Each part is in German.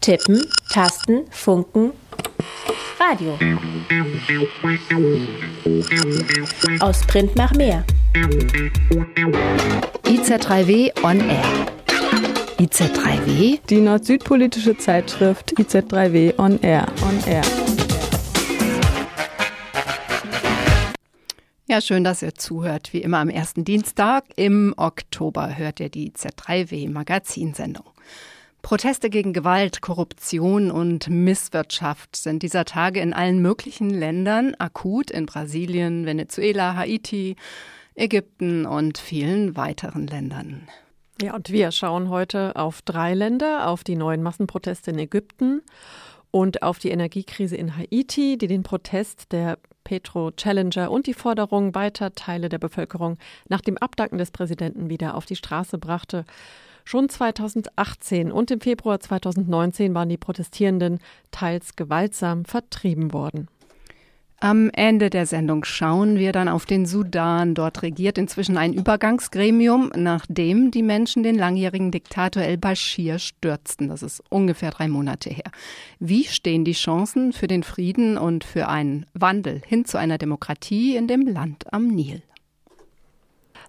Tippen, Tasten, Funken, Radio. Aus Print nach mehr. IZ3W on Air. IZ3W? Die nord-süd-politische Zeitschrift IZ3W on Air. On Air. Ja, schön, dass ihr zuhört. Wie immer am ersten Dienstag im Oktober hört ihr die Z3W Magazinsendung. Proteste gegen Gewalt, Korruption und Misswirtschaft sind dieser Tage in allen möglichen Ländern akut in Brasilien, Venezuela, Haiti, Ägypten und vielen weiteren Ländern. Ja, und wir schauen heute auf drei Länder, auf die neuen Massenproteste in Ägypten und auf die Energiekrise in Haiti, die den Protest der Petro Challenger und die Forderung weiter Teile der Bevölkerung nach dem Abdanken des Präsidenten wieder auf die Straße brachte. Schon 2018 und im Februar 2019 waren die Protestierenden teils gewaltsam vertrieben worden. Am Ende der Sendung schauen wir dann auf den Sudan. Dort regiert inzwischen ein Übergangsgremium, nachdem die Menschen den langjährigen Diktator El-Bashir stürzten. Das ist ungefähr drei Monate her. Wie stehen die Chancen für den Frieden und für einen Wandel hin zu einer Demokratie in dem Land am Nil?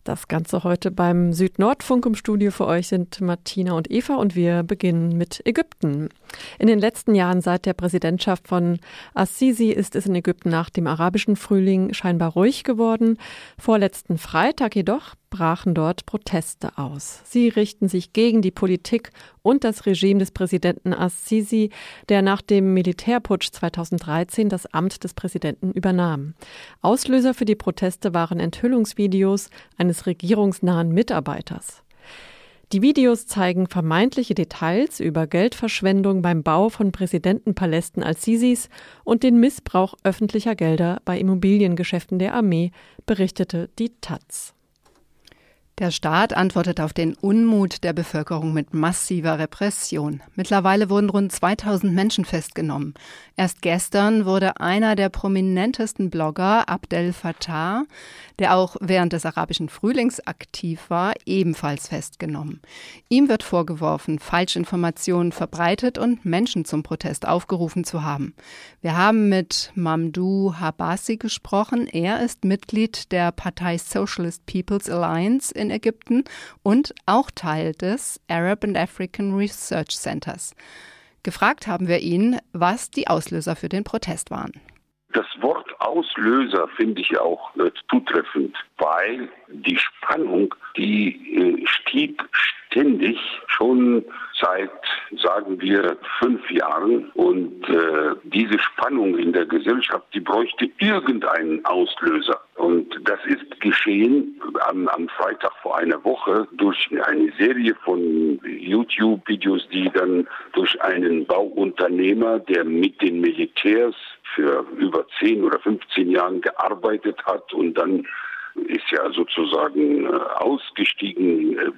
Das Ganze heute beim Südnordfunk im Studio für euch sind Martina und Eva und wir beginnen mit Ägypten. In den letzten Jahren seit der Präsidentschaft von Assisi ist es in Ägypten nach dem arabischen Frühling scheinbar ruhig geworden. Vorletzten Freitag jedoch brachen dort Proteste aus. Sie richten sich gegen die Politik und das Regime des Präsidenten Assisi, der nach dem Militärputsch 2013 das Amt des Präsidenten übernahm. Auslöser für die Proteste waren Enthüllungsvideos eines regierungsnahen Mitarbeiters. Die Videos zeigen vermeintliche Details über Geldverschwendung beim Bau von Präsidentenpalästen als Sisis und den Missbrauch öffentlicher Gelder bei Immobiliengeschäften der Armee, berichtete die Taz. Der Staat antwortet auf den Unmut der Bevölkerung mit massiver Repression. Mittlerweile wurden rund 2000 Menschen festgenommen. Erst gestern wurde einer der prominentesten Blogger, Abdel Fattah, der auch während des arabischen Frühlings aktiv war, ebenfalls festgenommen. Ihm wird vorgeworfen, Falschinformationen verbreitet und Menschen zum Protest aufgerufen zu haben. Wir haben mit Mamdou Habasi gesprochen. Er ist Mitglied der Partei Socialist People's Alliance in Ägypten und auch Teil des Arab and African Research Centers. Gefragt haben wir ihn, was die Auslöser für den Protest waren. Das Wort Auslöser finde ich auch äh, zutreffend, weil die Spannung, die äh, stieg ständig schon seit, sagen wir, fünf Jahren. Und äh, diese Spannung in der Gesellschaft, die bräuchte irgendeinen Auslöser. Und das ist geschehen am, am Freitag vor einer Woche durch eine Serie von YouTube-Videos, die dann durch einen Bauunternehmer, der mit den Militärs für über 10 oder 15 Jahren gearbeitet hat und dann ist ja sozusagen äh, ausgestiegen, äh,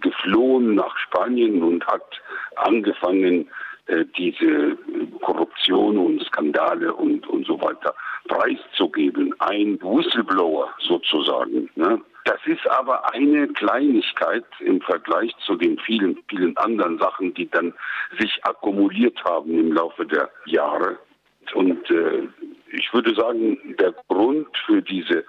geflohen nach Spanien und hat angefangen, äh, diese Korruption und Skandale und, und so weiter preiszugeben. Ein Whistleblower sozusagen. Ne? Das ist aber eine Kleinigkeit im Vergleich zu den vielen, vielen anderen Sachen, die dann sich akkumuliert haben im Laufe der Jahre. Und äh, ich würde sagen, der Grund für diese,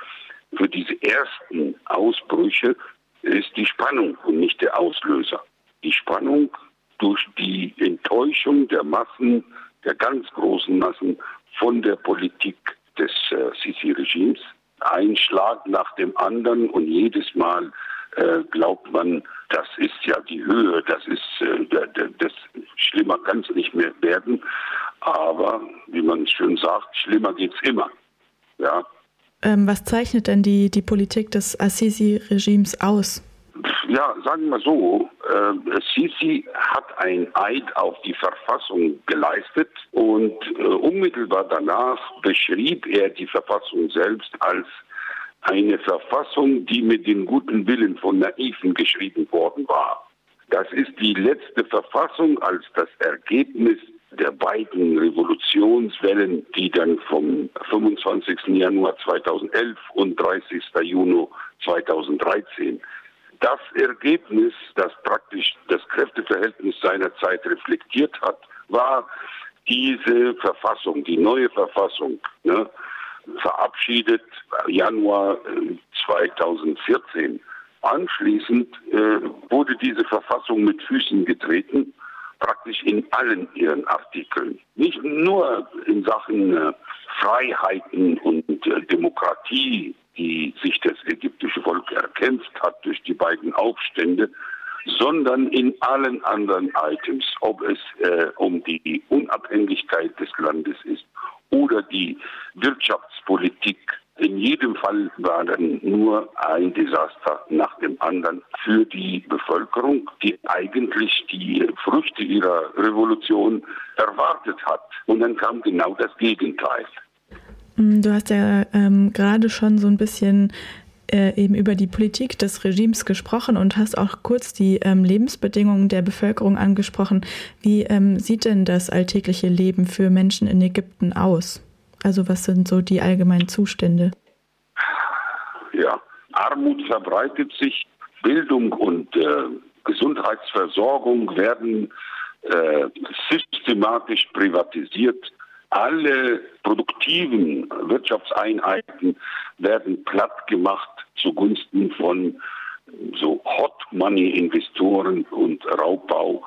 für diese ersten Ausbrüche ist die Spannung und nicht der Auslöser. Die Spannung durch die Enttäuschung der Massen, der ganz großen Massen von der Politik des äh, Sisi-Regimes. Ein Schlag nach dem anderen und jedes Mal äh, glaubt man, das ist ja die Höhe, das ist äh, das schlimmer kann es nicht mehr werden. Aber wie man schön sagt, schlimmer geht's immer. Ja. Ähm, was zeichnet denn die, die Politik des Assisi-Regimes aus? Ja, sagen wir so, äh, Sisi hat ein Eid auf die Verfassung geleistet und äh, unmittelbar danach beschrieb er die Verfassung selbst als eine Verfassung, die mit dem guten Willen von Naiven geschrieben worden war. Das ist die letzte Verfassung als das Ergebnis der beiden Revolutionswellen, die dann vom 25. Januar 2011 und 30. Juni 2013 das Ergebnis, das praktisch das Kräfteverhältnis seiner Zeit reflektiert hat, war diese Verfassung, die neue Verfassung, ne, verabschiedet Januar 2014. Äh, Anschließend äh, wurde diese Verfassung mit Füßen getreten, praktisch in allen ihren Artikeln. Nicht nur in Sachen äh, Freiheiten und äh, Demokratie, die sich das ägyptische Volk erkämpft hat durch die beiden Aufstände, sondern in allen anderen Items, ob es äh, um die Unabhängigkeit des Landes ist oder die Wirtschaftspolitik. In jedem Fall war dann nur ein Desaster nach dem anderen für die Bevölkerung, die eigentlich die Früchte ihrer Revolution erwartet hat. Und dann kam genau das Gegenteil. Du hast ja ähm, gerade schon so ein bisschen äh, eben über die Politik des Regimes gesprochen und hast auch kurz die ähm, Lebensbedingungen der Bevölkerung angesprochen. Wie ähm, sieht denn das alltägliche Leben für Menschen in Ägypten aus? Also was sind so die allgemeinen Zustände? Ja, Armut verbreitet sich, Bildung und äh, Gesundheitsversorgung werden äh, systematisch privatisiert alle produktiven Wirtschaftseinheiten werden platt gemacht zugunsten von so Hot Money Investoren und Raubbau.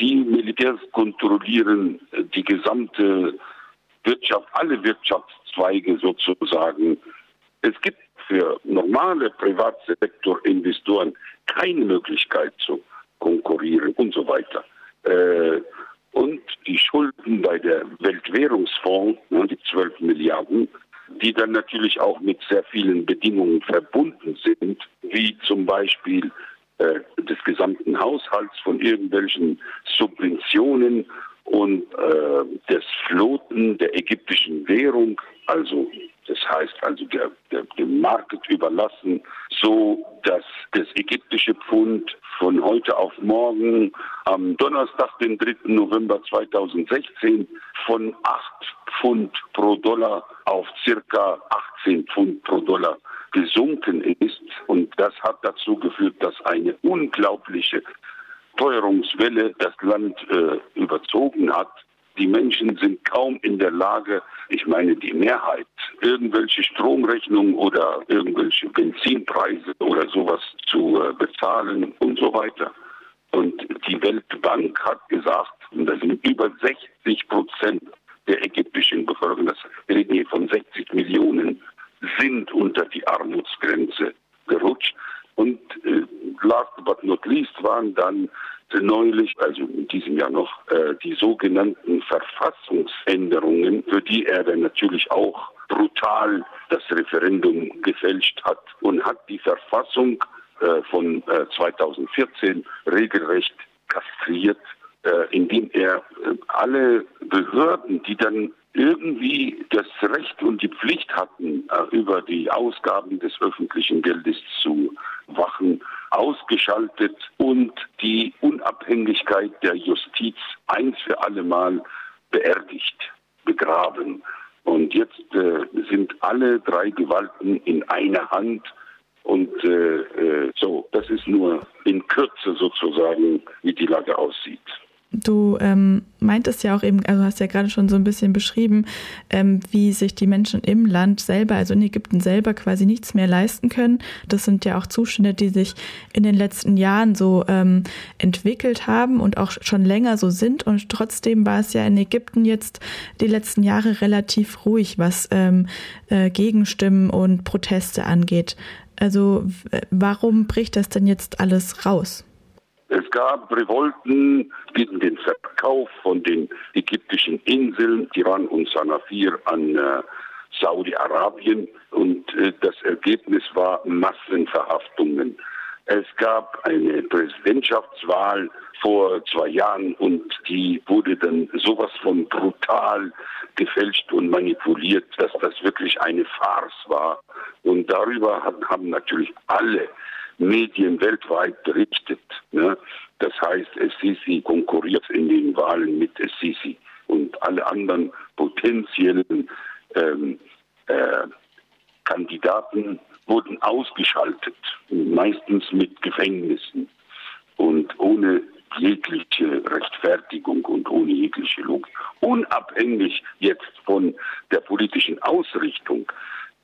Die Militärs kontrollieren die gesamte Wirtschaft, alle Wirtschaftszweige sozusagen. Es gibt für normale Privatsektorinvestoren keine Möglichkeit zu konkurrieren und so weiter. Äh, und die Schulden bei der Weltwährungsfonds, ne, die 12 Milliarden, die dann natürlich auch mit sehr vielen Bedingungen verbunden sind, wie zum Beispiel äh, des gesamten Haushalts von irgendwelchen Subventionen und äh, des Floten der ägyptischen Währung, also das heißt also der, der, dem Markt überlassen, so dass das ägyptische Pfund von heute auf morgen am Donnerstag, den 3. November 2016, von 8 Pfund pro Dollar auf circa 18 Pfund pro Dollar gesunken ist. Und das hat dazu geführt, dass eine unglaubliche Teuerungswelle das Land äh, überzogen hat. Die Menschen sind kaum in der Lage, ich meine die Mehrheit, irgendwelche Stromrechnungen oder irgendwelche Benzinpreise oder sowas zu äh, bezahlen und so weiter. Und die Weltbank hat gesagt, und das sind über 60 Prozent der ägyptischen Bevölkerung, das reden hier von 60 Millionen, sind unter die Armutsgrenze gerutscht. Und äh, last but not least waren dann neulich, also in diesem Jahr noch, äh, die sogenannten Verfassungsänderungen, für die er dann natürlich auch brutal das Referendum gefälscht hat und hat die Verfassung äh, von äh, 2014 regelrecht kastriert, äh, indem er äh, alle Behörden, die dann irgendwie das Recht und die Pflicht hatten, äh, über die Ausgaben des öffentlichen Geldes zu wachen, ausgeschaltet und die Unabhängigkeit der Justiz eins für alle Mal beerdigt, begraben. Und jetzt äh, sind alle drei Gewalten in einer Hand. Und äh, äh so, das ist nur in Kürze sozusagen, wie die Lage aussieht. Du ähm, meintest ja auch eben, also hast ja gerade schon so ein bisschen beschrieben, ähm, wie sich die Menschen im Land selber, also in Ägypten selber quasi nichts mehr leisten können. Das sind ja auch Zustände, die sich in den letzten Jahren so ähm, entwickelt haben und auch schon länger so sind. Und trotzdem war es ja in Ägypten jetzt die letzten Jahre relativ ruhig, was ähm, äh, Gegenstimmen und Proteste angeht. Also warum bricht das denn jetzt alles raus? Es gab Revolten gegen den Verkauf von den ägyptischen Inseln, Tiran und Sanafir, an äh, Saudi-Arabien und äh, das Ergebnis war Massenverhaftungen. Es gab eine Präsidentschaftswahl vor zwei Jahren und die wurde dann sowas von brutal gefälscht und manipuliert, dass das wirklich eine Farce war. Und darüber haben natürlich alle Medien weltweit berichtet. Ne? Das heißt, Sisi konkurriert in den Wahlen mit Sisi und alle anderen potenziellen ähm, äh, Kandidaten wurden ausgeschaltet, meistens mit Gefängnissen und ohne jegliche Rechtfertigung und ohne jegliche Logik. Unabhängig jetzt von der politischen Ausrichtung.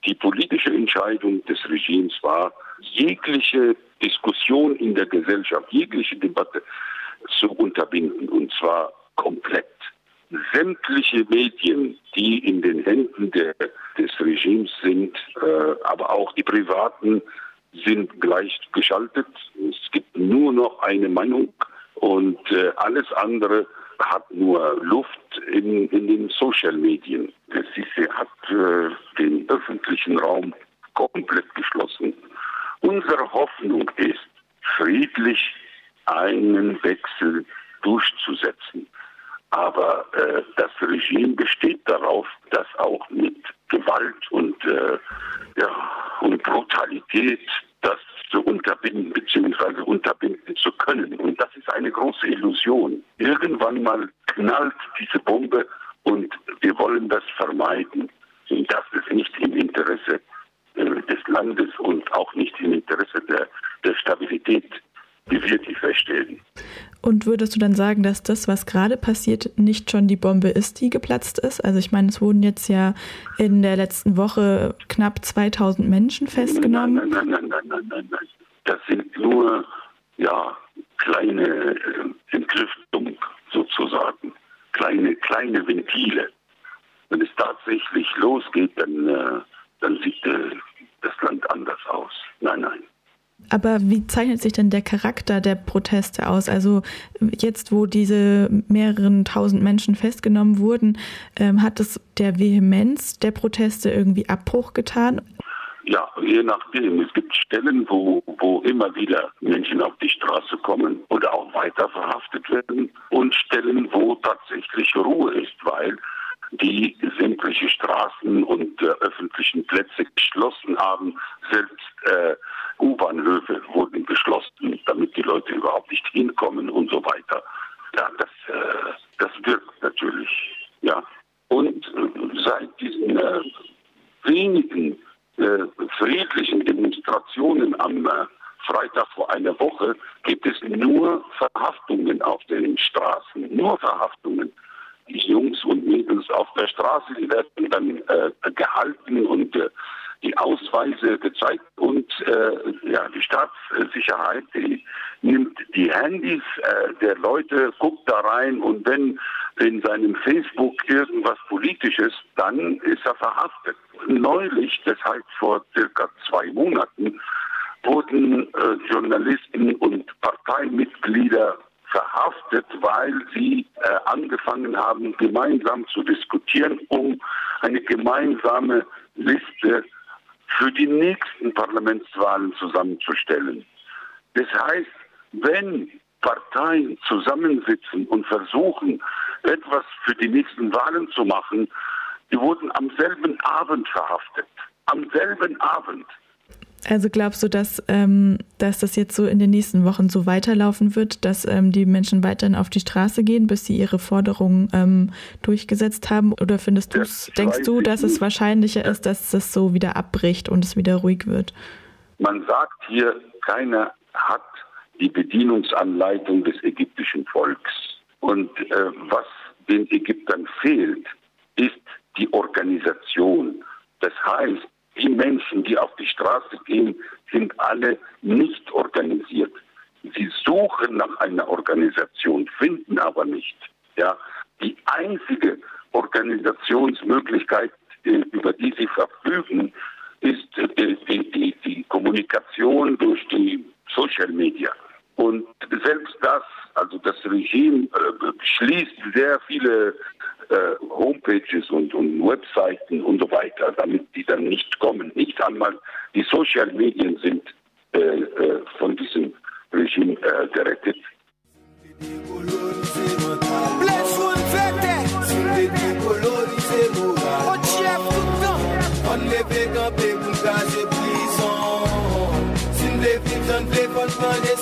Die politische Entscheidung des Regimes war, jegliche Diskussion in der Gesellschaft, jegliche Debatte zu unterbinden und zwar komplett. Sämtliche Medien, die in den Händen der, des Regimes sind, äh, aber auch die privaten, sind gleichgeschaltet. Es gibt nur noch eine Meinung und äh, alles andere hat nur Luft in, in den Social Medien. Der Sisi hat äh, den öffentlichen Raum komplett geschlossen. Unsere Hoffnung ist, friedlich einen Wechsel durchzusetzen. Aber äh, das Regime besteht darauf, das auch mit Gewalt und, äh, ja, und Brutalität das zu unterbinden bzw. unterbinden zu können. Und das ist eine große Illusion. Irgendwann mal knallt diese Bombe und wir wollen das vermeiden. Und das ist nicht im Interesse äh, des Landes und auch nicht im Interesse der, der Stabilität die feststellen. Und würdest du dann sagen, dass das, was gerade passiert, nicht schon die Bombe ist, die geplatzt ist? Also ich meine, es wurden jetzt ja in der letzten Woche knapp 2000 Menschen festgenommen. Nein, nein, nein, nein, nein, nein, nein. Das sind nur ja, kleine äh, Entlüftung sozusagen, kleine, kleine Ventile. Wenn es tatsächlich losgeht, dann, äh, dann sieht äh, das Land anders aus. Nein, nein. Aber wie zeichnet sich denn der Charakter der Proteste aus? Also jetzt, wo diese mehreren tausend Menschen festgenommen wurden, ähm, hat es der Vehemenz der Proteste irgendwie Abbruch getan? Ja, je nachdem. Es gibt Stellen, wo, wo immer wieder Menschen auf die Straße kommen oder auch weiter verhaftet werden und Stellen, wo tatsächlich Ruhe ist, weil die sämtliche Straßen und äh, öffentlichen Plätze geschlossen haben. Selbst äh, U-Bahnhöfe wurden geschlossen, damit die Leute überhaupt nicht hinkommen und so weiter. Ja, das, äh, das wirkt natürlich. Ja. Und äh, seit diesen äh, wenigen äh, friedlichen Demonstrationen am Freitag vor einer Woche gibt es nur Verhaftungen auf den Straßen, nur Verhaftungen die Jungs und Mädels auf der Straße, die werden dann äh, gehalten und äh, die Ausweise gezeigt und äh, ja, die Staatssicherheit die nimmt die Handys äh, der Leute, guckt da rein und wenn in seinem Facebook irgendwas Politisches, dann ist er verhaftet. Neulich, das heißt vor circa zwei Monaten, wurden äh, Journalisten und Parteimitglieder verhaftet, weil sie äh, angefangen haben, gemeinsam zu diskutieren, um eine gemeinsame Liste für die nächsten Parlamentswahlen zusammenzustellen. Das heißt, wenn Parteien zusammensitzen und versuchen, etwas für die nächsten Wahlen zu machen, die wurden am selben Abend verhaftet. Am selben Abend. Also glaubst du, dass, ähm, dass das jetzt so in den nächsten Wochen so weiterlaufen wird, dass ähm, die Menschen weiterhin auf die Straße gehen, bis sie ihre Forderungen ähm, durchgesetzt haben? Oder findest du denkst du, dass es wahrscheinlicher ist, dass das so wieder abbricht und es wieder ruhig wird? Man sagt hier, keiner hat die Bedienungsanleitung des ägyptischen Volks. Und äh, was den Ägyptern fehlt, ist die Organisation. Das heißt, die Menschen, die auf die Straße gehen, sind alle nicht organisiert. Sie suchen nach einer Organisation, finden aber nicht. Ja, die einzige Organisationsmöglichkeit, äh, über die sie verfügen, ist äh, die, die, die Kommunikation durch die Social Media. Und selbst das, also das Regime äh, schließt sehr viele äh, Homepages und, und Webseiten und so weiter, damit die dann nicht kommen. Nicht einmal die Social Medien sind äh, äh, von diesem Regime äh, gerettet. leve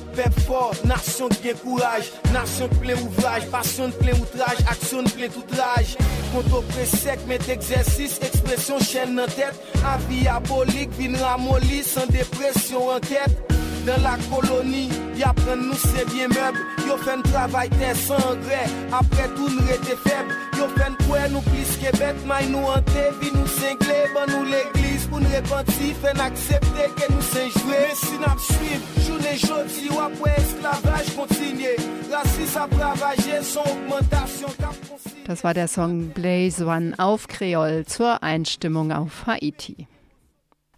nation de bien courage, nation de plein ouvrage, passion de plein outrage, action de plein outrage. Compte au sec, met exercice, expression chaîne en tête. Avis abolique, vin ramolli, sans dépression en tête. Dans la colonie, y apprennent nous c'est bien meuble. Yo fait un travail terre sans engrais, après tout nous était faible. Yo fait quoi nous plus que bête, mais nous hanté, vi nous cinglé, ban nous l'église pour nous repentir, fait accepter que nous sommes joués. Mais si nous suivre, journée jodi ou après esclavage continuer. Racisme a ravagé son augmentation. Das war der Song Blaze One auf Kreol zur Einstimmung auf Haiti.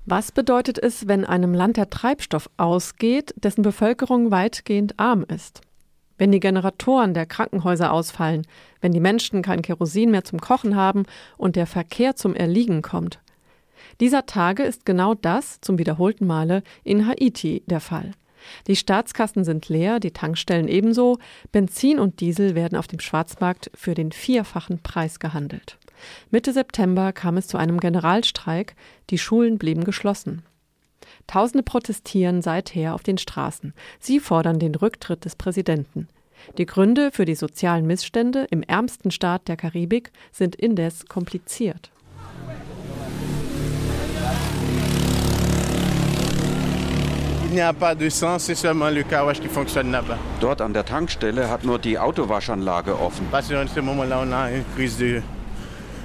Was bedeutet es, wenn einem Land der Treibstoff ausgeht, dessen Bevölkerung weitgehend arm ist? Wenn die Generatoren der Krankenhäuser ausfallen, wenn die Menschen kein Kerosin mehr zum Kochen haben und der Verkehr zum Erliegen kommt. Dieser Tage ist genau das zum wiederholten Male in Haiti der Fall. Die Staatskassen sind leer, die Tankstellen ebenso, Benzin und Diesel werden auf dem Schwarzmarkt für den vierfachen Preis gehandelt. Mitte September kam es zu einem Generalstreik, die Schulen blieben geschlossen. Tausende protestieren seither auf den Straßen. Sie fordern den Rücktritt des Präsidenten. Die Gründe für die sozialen Missstände im ärmsten Staat der Karibik sind indes kompliziert. Dort an der Tankstelle hat nur die Autowaschanlage offen.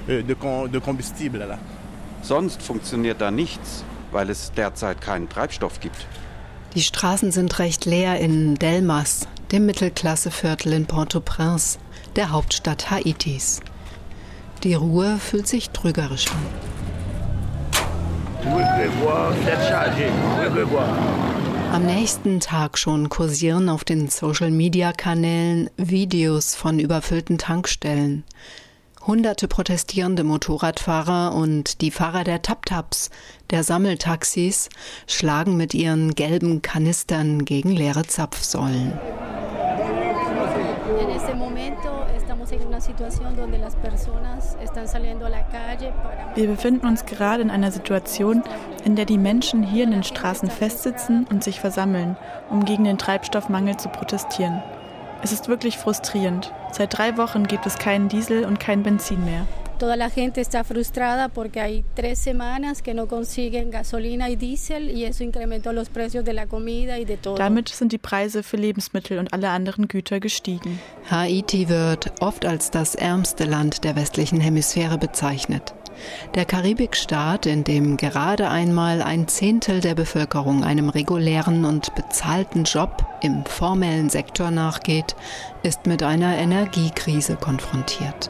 Euh. Sonst funktioniert da nichts, weil es derzeit keinen Treibstoff gibt. Die Straßen sind recht leer in Delmas, dem Mittelklasseviertel in Port-au-Prince, der Hauptstadt Haitis. Die Ruhe fühlt sich trügerisch an. Am nächsten Tag schon kursieren auf den Social-Media-Kanälen Videos von überfüllten Tankstellen. Hunderte protestierende Motorradfahrer und die Fahrer der Taptaps, der Sammeltaxis, schlagen mit ihren gelben Kanistern gegen leere Zapfsäulen. Wir befinden uns gerade in einer Situation, in der die Menschen hier in den Straßen festsitzen und sich versammeln, um gegen den Treibstoffmangel zu protestieren. Es ist wirklich frustrierend. Seit drei Wochen gibt es keinen Diesel und kein Benzin mehr. Toda la gente está frustrada porque hay tres semanas que no consiguen gasolina y diésel y eso incrementó los precios de la comida y de todo. Damit sind die Preise für Lebensmittel und alle anderen Güter gestiegen. Haiti wird oft als das ärmste Land der westlichen Hemisphäre bezeichnet. Der Karibikstaat, in dem gerade einmal ein Zehntel der Bevölkerung einem regulären und bezahlten Job im formellen Sektor nachgeht, ist mit einer Energiekrise konfrontiert.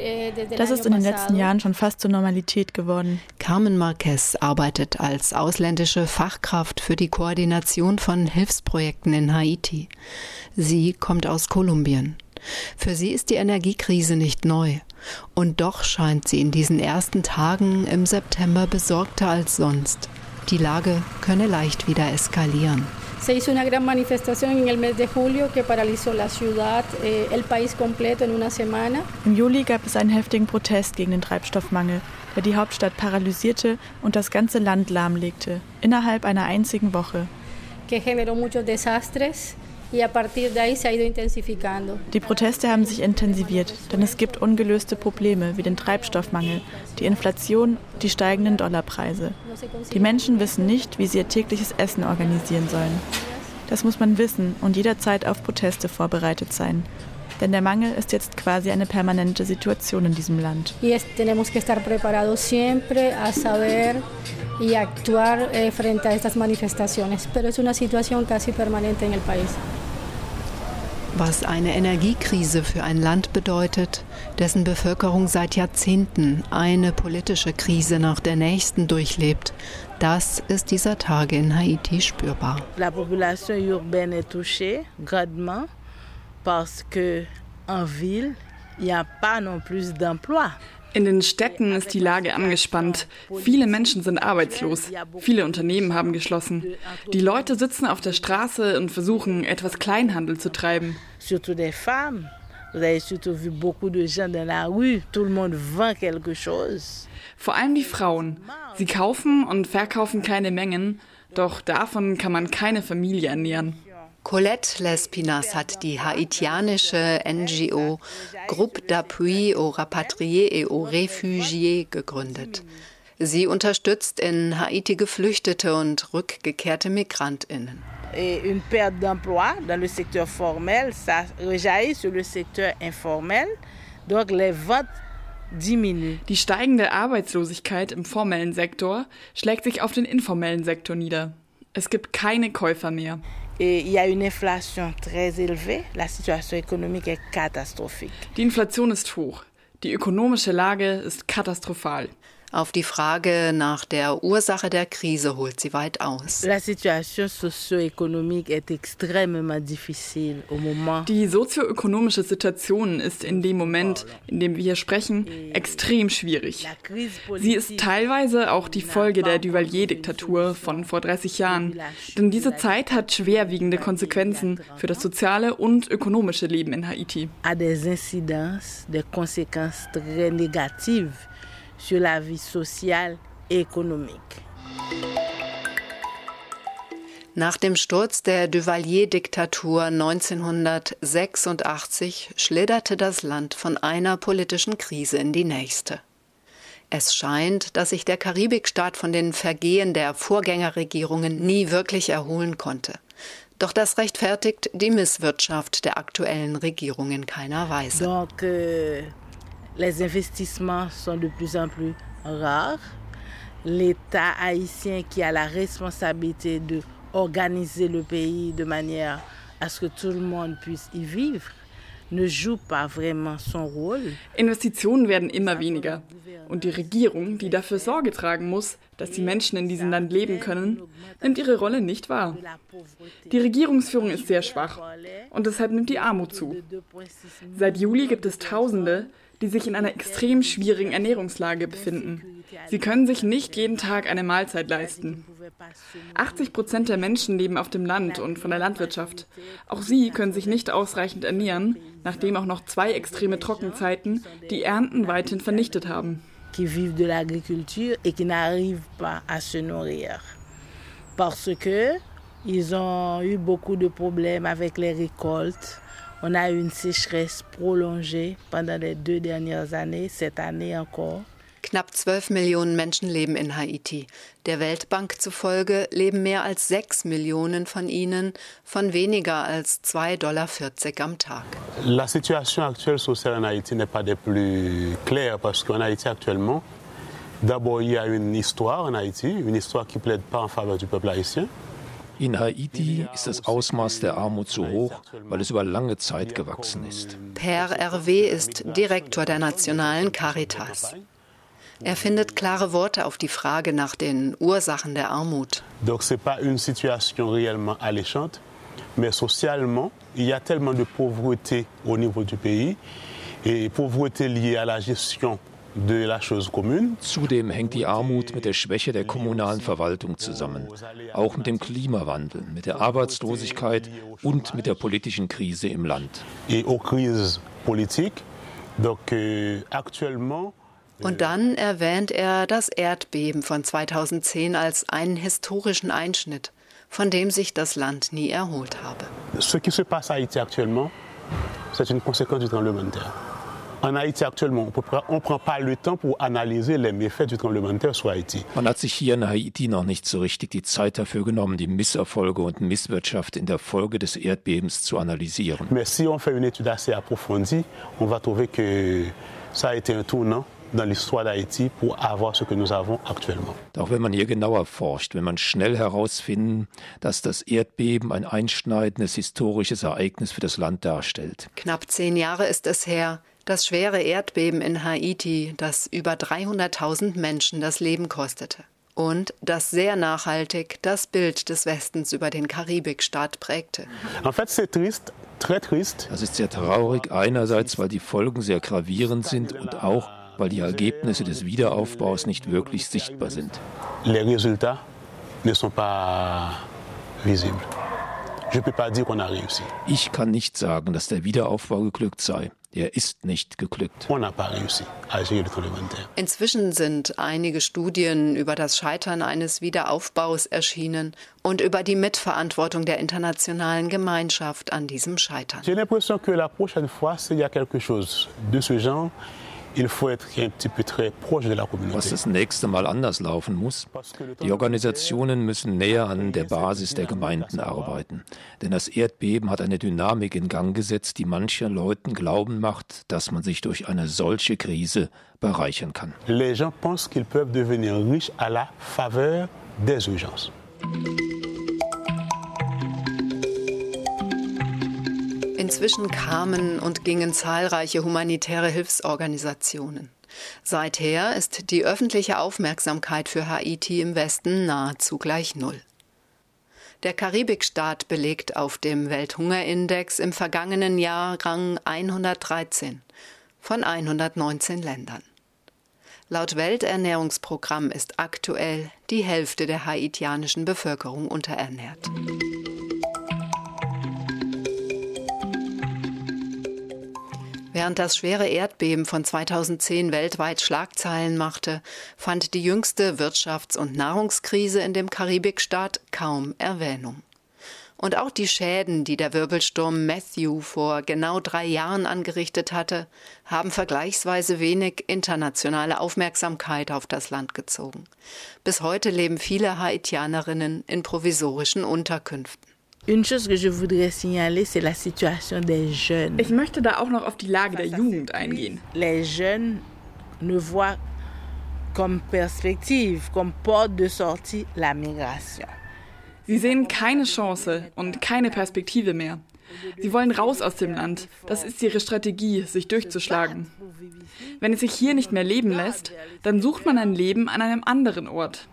Eh, eh, das ist in den letzten Jahren schon fast zur Normalität geworden. Carmen Marquez arbeitet als ausländische Fachkraft für die Koordination von Hilfsprojekten in Haiti. Sie kommt aus Kolumbien. Für sie ist die Energiekrise nicht neu. Und doch scheint sie in diesen ersten Tagen im September besorgter als sonst. Die Lage könne leicht wieder eskalieren. Se hizo una gran manifestación en el mes de julio que paralizó la ciudad, eh, el país completo en una semana. Im Juli gab es einen heftigen Protest gegen den Treibstoffmangel, der die Hauptstadt paralysierte und das ganze Land lahmlegte, innerhalb einer einzigen Woche. Que generó muchos desastres. Die Proteste haben sich intensiviert, denn es gibt ungelöste Probleme wie den Treibstoffmangel, die Inflation, die steigenden Dollarpreise. Die Menschen wissen nicht, wie sie ihr tägliches Essen organisieren sollen. Das muss man wissen und jederzeit auf Proteste vorbereitet sein. Denn der Mangel ist jetzt quasi eine permanente Situation in diesem Land. Eh. Was eine Energiekrise für ein Land bedeutet, dessen Bevölkerung seit Jahrzehnten eine politische Krise nach der nächsten durchlebt, das ist dieser Tage in Haiti spürbar. La population urbaine est touchée grandement parce que en ville, il n'y a pas non plus d'emploi. In den Städten ist die Lage angespannt. Viele Menschen sind arbeitslos. Viele Unternehmen haben geschlossen. Die Leute sitzen auf der Straße und versuchen, etwas Kleinhandel zu treiben. Vor allem die Frauen. Sie kaufen und verkaufen keine Mengen, doch davon kann man keine Familie ernähren. Colette Lespinas hat die haitianische NGO Groupe d'appui aux rapatriés et aux réfugiés gegründet. Sie unterstützt in Haiti Geflüchtete und rückgekehrte Migrantinnen. Et une perte d'emploi dans le secteur formel, ça rejaillit sur le secteur informel. Donc les ventes. Die steigende Arbeitslosigkeit im formellen Sektor schlägt sich auf den informellen Sektor nieder. Es gibt keine Käufer mehr. Die Inflation ist hoch. Die ökonomische Lage ist katastrophal. Auf die Frage nach der Ursache der Krise holt sie weit aus. Die sozioökonomische Situation ist in dem Moment, in dem wir hier sprechen, extrem schwierig. Sie ist teilweise auch die Folge der Duvalier-Diktatur von vor 30 Jahren. Denn diese Zeit hat schwerwiegende Konsequenzen für das soziale und ökonomische Leben in Haiti. Sur la vie sociale et économique. Nach dem Sturz der Duvalier-Diktatur 1986 schlitterte das Land von einer politischen Krise in die nächste. Es scheint, dass sich der Karibikstaat von den Vergehen der Vorgängerregierungen nie wirklich erholen konnte. Doch das rechtfertigt die Misswirtschaft der aktuellen Regierung in keiner Weise. Donc, euh, les investissements sont de plus en plus rares. L'État haïtien qui a la responsabilité de organiser le pays de manière à ce que tout le monde puisse y vivre ne joue pas vraiment son rôle. Investitionen werden immer weniger. Und die Regierung, die dafür Sorge tragen muss, dass die Menschen in diesem Land leben können, nimmt ihre Rolle nicht wahr. Die Regierungsführung ist sehr schwach und deshalb nimmt die Armut zu. Seit Juli gibt es Tausende, die sich in einer extrem schwierigen Ernährungslage befinden. Sie können sich nicht jeden Tag eine Mahlzeit leisten. 80 Prozent der Menschen leben auf dem Land und von der Landwirtschaft. Auch sie können sich nicht ausreichend ernähren, nachdem auch noch zwei extreme Trockenzeiten die Ernten weithin vernichtet haben. Qui vivent de l'agriculture et qui n'arrivent pas à se nourrir. Parce que ils ont eu beaucoup de problèmes avec les récoltes. On a eu une sécheresse prolongée pendant les deux dernières années, cette année encore. Knapp 12 Millionen Menschen leben in Haiti. Der Weltbank zufolge leben mehr als 6 Millionen von ihnen von weniger als 2,40 Dollar am Tag. La situation actuelle sociale en Haïti n'est pas des plus claires parce qu'en Haïti actuellement, d'abord il y a une histoire en Haïti, une histoire qui plaide pas en faveur du peuple haïtien. In Haiti ist das Ausmaß der Armut so hoch, weil es über lange Zeit gewachsen ist. Per RW ist Direktor der Nationalen Caritas. Er findet klare Worte auf die Frage nach den Ursachen der Armut. Donc c'est pas une situation réellement alléchante, mais socialement, il y a tellement de pauvreté au niveau du pays et pauvreté liée à la gestion Zudem hängt die Armut mit der Schwäche der kommunalen Verwaltung zusammen, auch mit dem Klimawandel, mit der Arbeitslosigkeit und mit der politischen Krise im Land. Euh, actuellement Und dann erwähnt er das Erdbeben von 2010 als einen historischen Einschnitt, von dem sich das Land nie erholt habe. Ce qui se passe à Haïti actuellement, c'est une conséquence du tremblement de terre. En Haïti actuellement, on ne prend pas le temps pour analyser les méfaits du tremblement de terre sur Haïti. Man hat sich hier in Haiti noch nicht so richtig die Zeit dafür genommen, die Misserfolge und Misswirtschaft in der Folge des Erdbebens zu analysieren. Mais si on fait une étude assez approfondie, on va trouver que ça a été un tournant dans l'histoire d'Haïti pour avoir ce que nous avons actuellement. Auch wenn man hier genauer forscht, will man schnell herausfinden, dass das Erdbeben ein einschneidendes historisches Ereignis für das Land darstellt. Knapp zehn Jahre ist es her, das schwere Erdbeben in Haiti, das über 300.000 Menschen das Leben kostete. Und das sehr nachhaltig das Bild des Westens über den Karibikstaat prägte. En fait, c'est triste, très triste. Das ist sehr traurig, einerseits, weil die Folgen sehr gravierend sind und auch, weil die Ergebnisse des Wiederaufbaus nicht wirklich sichtbar sind. Les résultats ne sont pas visibles. Ich kann nicht sagen, dass der Wiederaufbau geglückt sei. Der ist nicht geglückt. Inzwischen sind einige Studien über das Scheitern eines Wiederaufbaus erschienen und über die Mitverantwortung der internationalen Gemeinschaft an diesem Scheitern. J'ai l'impression que la prochaine fois, s'il y a quelque chose de ce genre, was das nächste Mal anders laufen muss, die Organisationen müssen näher an der Basis der Gemeinden arbeiten. Denn das Erdbeben hat eine Dynamik in Gang gesetzt, die manchen Leuten glauben macht, dass man sich durch eine solche Krise bereichern kann. Les gens pensent qu'ils peuvent devenir riches à la faveur des urgences. Inzwischen kamen und gingen zahlreiche humanitäre Hilfsorganisationen. Seither ist die öffentliche Aufmerksamkeit für Haiti im Westen nahezu gleich null. Der Karibikstaat belegt auf dem Welthungerindex im vergangenen Jahr Rang 113 von 119 Ländern. Laut Welternährungsprogramm ist aktuell die Hälfte der haitianischen Bevölkerung unterernährt. Während das schwere Erdbeben von 2010 weltweit Schlagzeilen machte, fand die jüngste Wirtschafts- und Nahrungskrise in dem Karibikstaat kaum Erwähnung. Und auch die Schäden, die der Wirbelsturm Matthew vor genau drei Jahren angerichtet hatte, haben vergleichsweise wenig internationale Aufmerksamkeit auf das Land gezogen. Bis heute leben viele Haitianerinnen in provisorischen Unterkünften. Une chose que je voudrais signaler, c'est la situation des jeunes. Ich möchte da auch noch auf die Lage der Jugend eingehen. Les jeunes ne voient comme perspective, comme porte de sortie la migration. Sie sehen keine Chance und keine Perspektive mehr. Sie wollen raus aus dem Land. Das ist ihre Strategie, sich durchzuschlagen. Wenn es sich hier nicht mehr leben lässt, dann sucht man ein Leben an einem anderen Ort.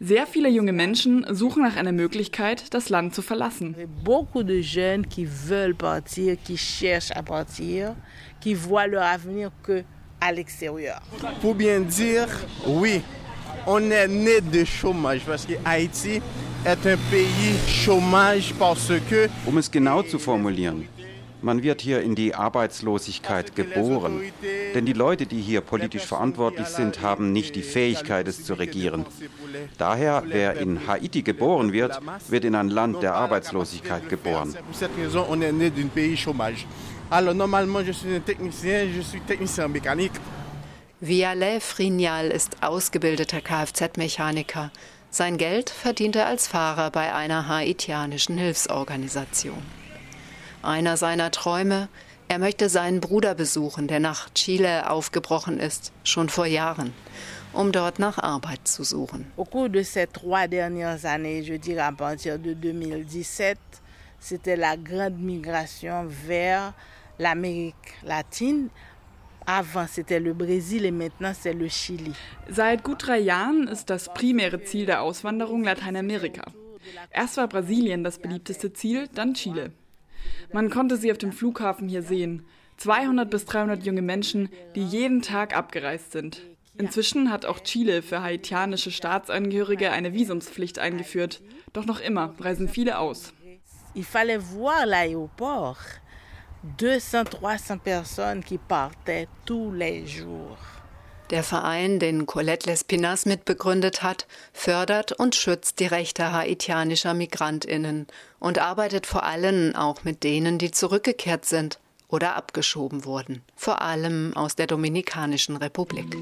Sehr viele junge Menschen suchen nach einer Möglichkeit, das Land zu verlassen. Beaucoup de jeunes qui veulent partir, qui cherchent à partir, qui voient leur avenir que à l'extérieur. Pour bien dire, oui, on est né de chômage parce que Haïti est un pays chômage parce que Um es genau zu formulieren, man wird hier in die Arbeitslosigkeit geboren. Denn die Leute, die hier politisch verantwortlich sind, haben nicht die Fähigkeit, es zu regieren. Daher, wer in Haiti geboren wird, wird in ein Land der Arbeitslosigkeit geboren. Alors normalement je suis un technicien, je suis technicien en mécanique. Vialet Frignal ist ausgebildeter Kfz-Mechaniker. Sein Geld verdient er als Fahrer bei einer haitianischen Hilfsorganisation. Einer seiner Träume, er möchte seinen Bruder besuchen, der nach Chile aufgebrochen ist, schon vor Jahren, um dort nach Arbeit zu suchen. Au cours de ces trois dernières années, je dirais à partir de 2017, c'était la grande migration vers l'Amérique latine. Avant, c'était le Brésil et maintenant, c'est le Chili. Seit gut drei Jahren ist das primäre Ziel der Auswanderung Lateinamerika. Erst war Brasilien das beliebteste Ziel, dann Chile. Man konnte sie auf dem Flughafen hier sehen. 200 bis 300 junge Menschen, die jeden Tag abgereist sind. Inzwischen hat auch Chile für haitianische Staatsangehörige eine Visumspflicht eingeführt. Doch noch immer reisen viele aus. Il fallait voir l'aéroport. 200, 300 personnes qui partaient tous les jours. Der Verein, den Colette Lespinas mitbegründet hat, fördert und schützt die Rechte haitianischer Migrantinnen und arbeitet vor allem auch mit denen, die zurückgekehrt sind oder abgeschoben wurden, vor allem aus der Dominikanischen Republik.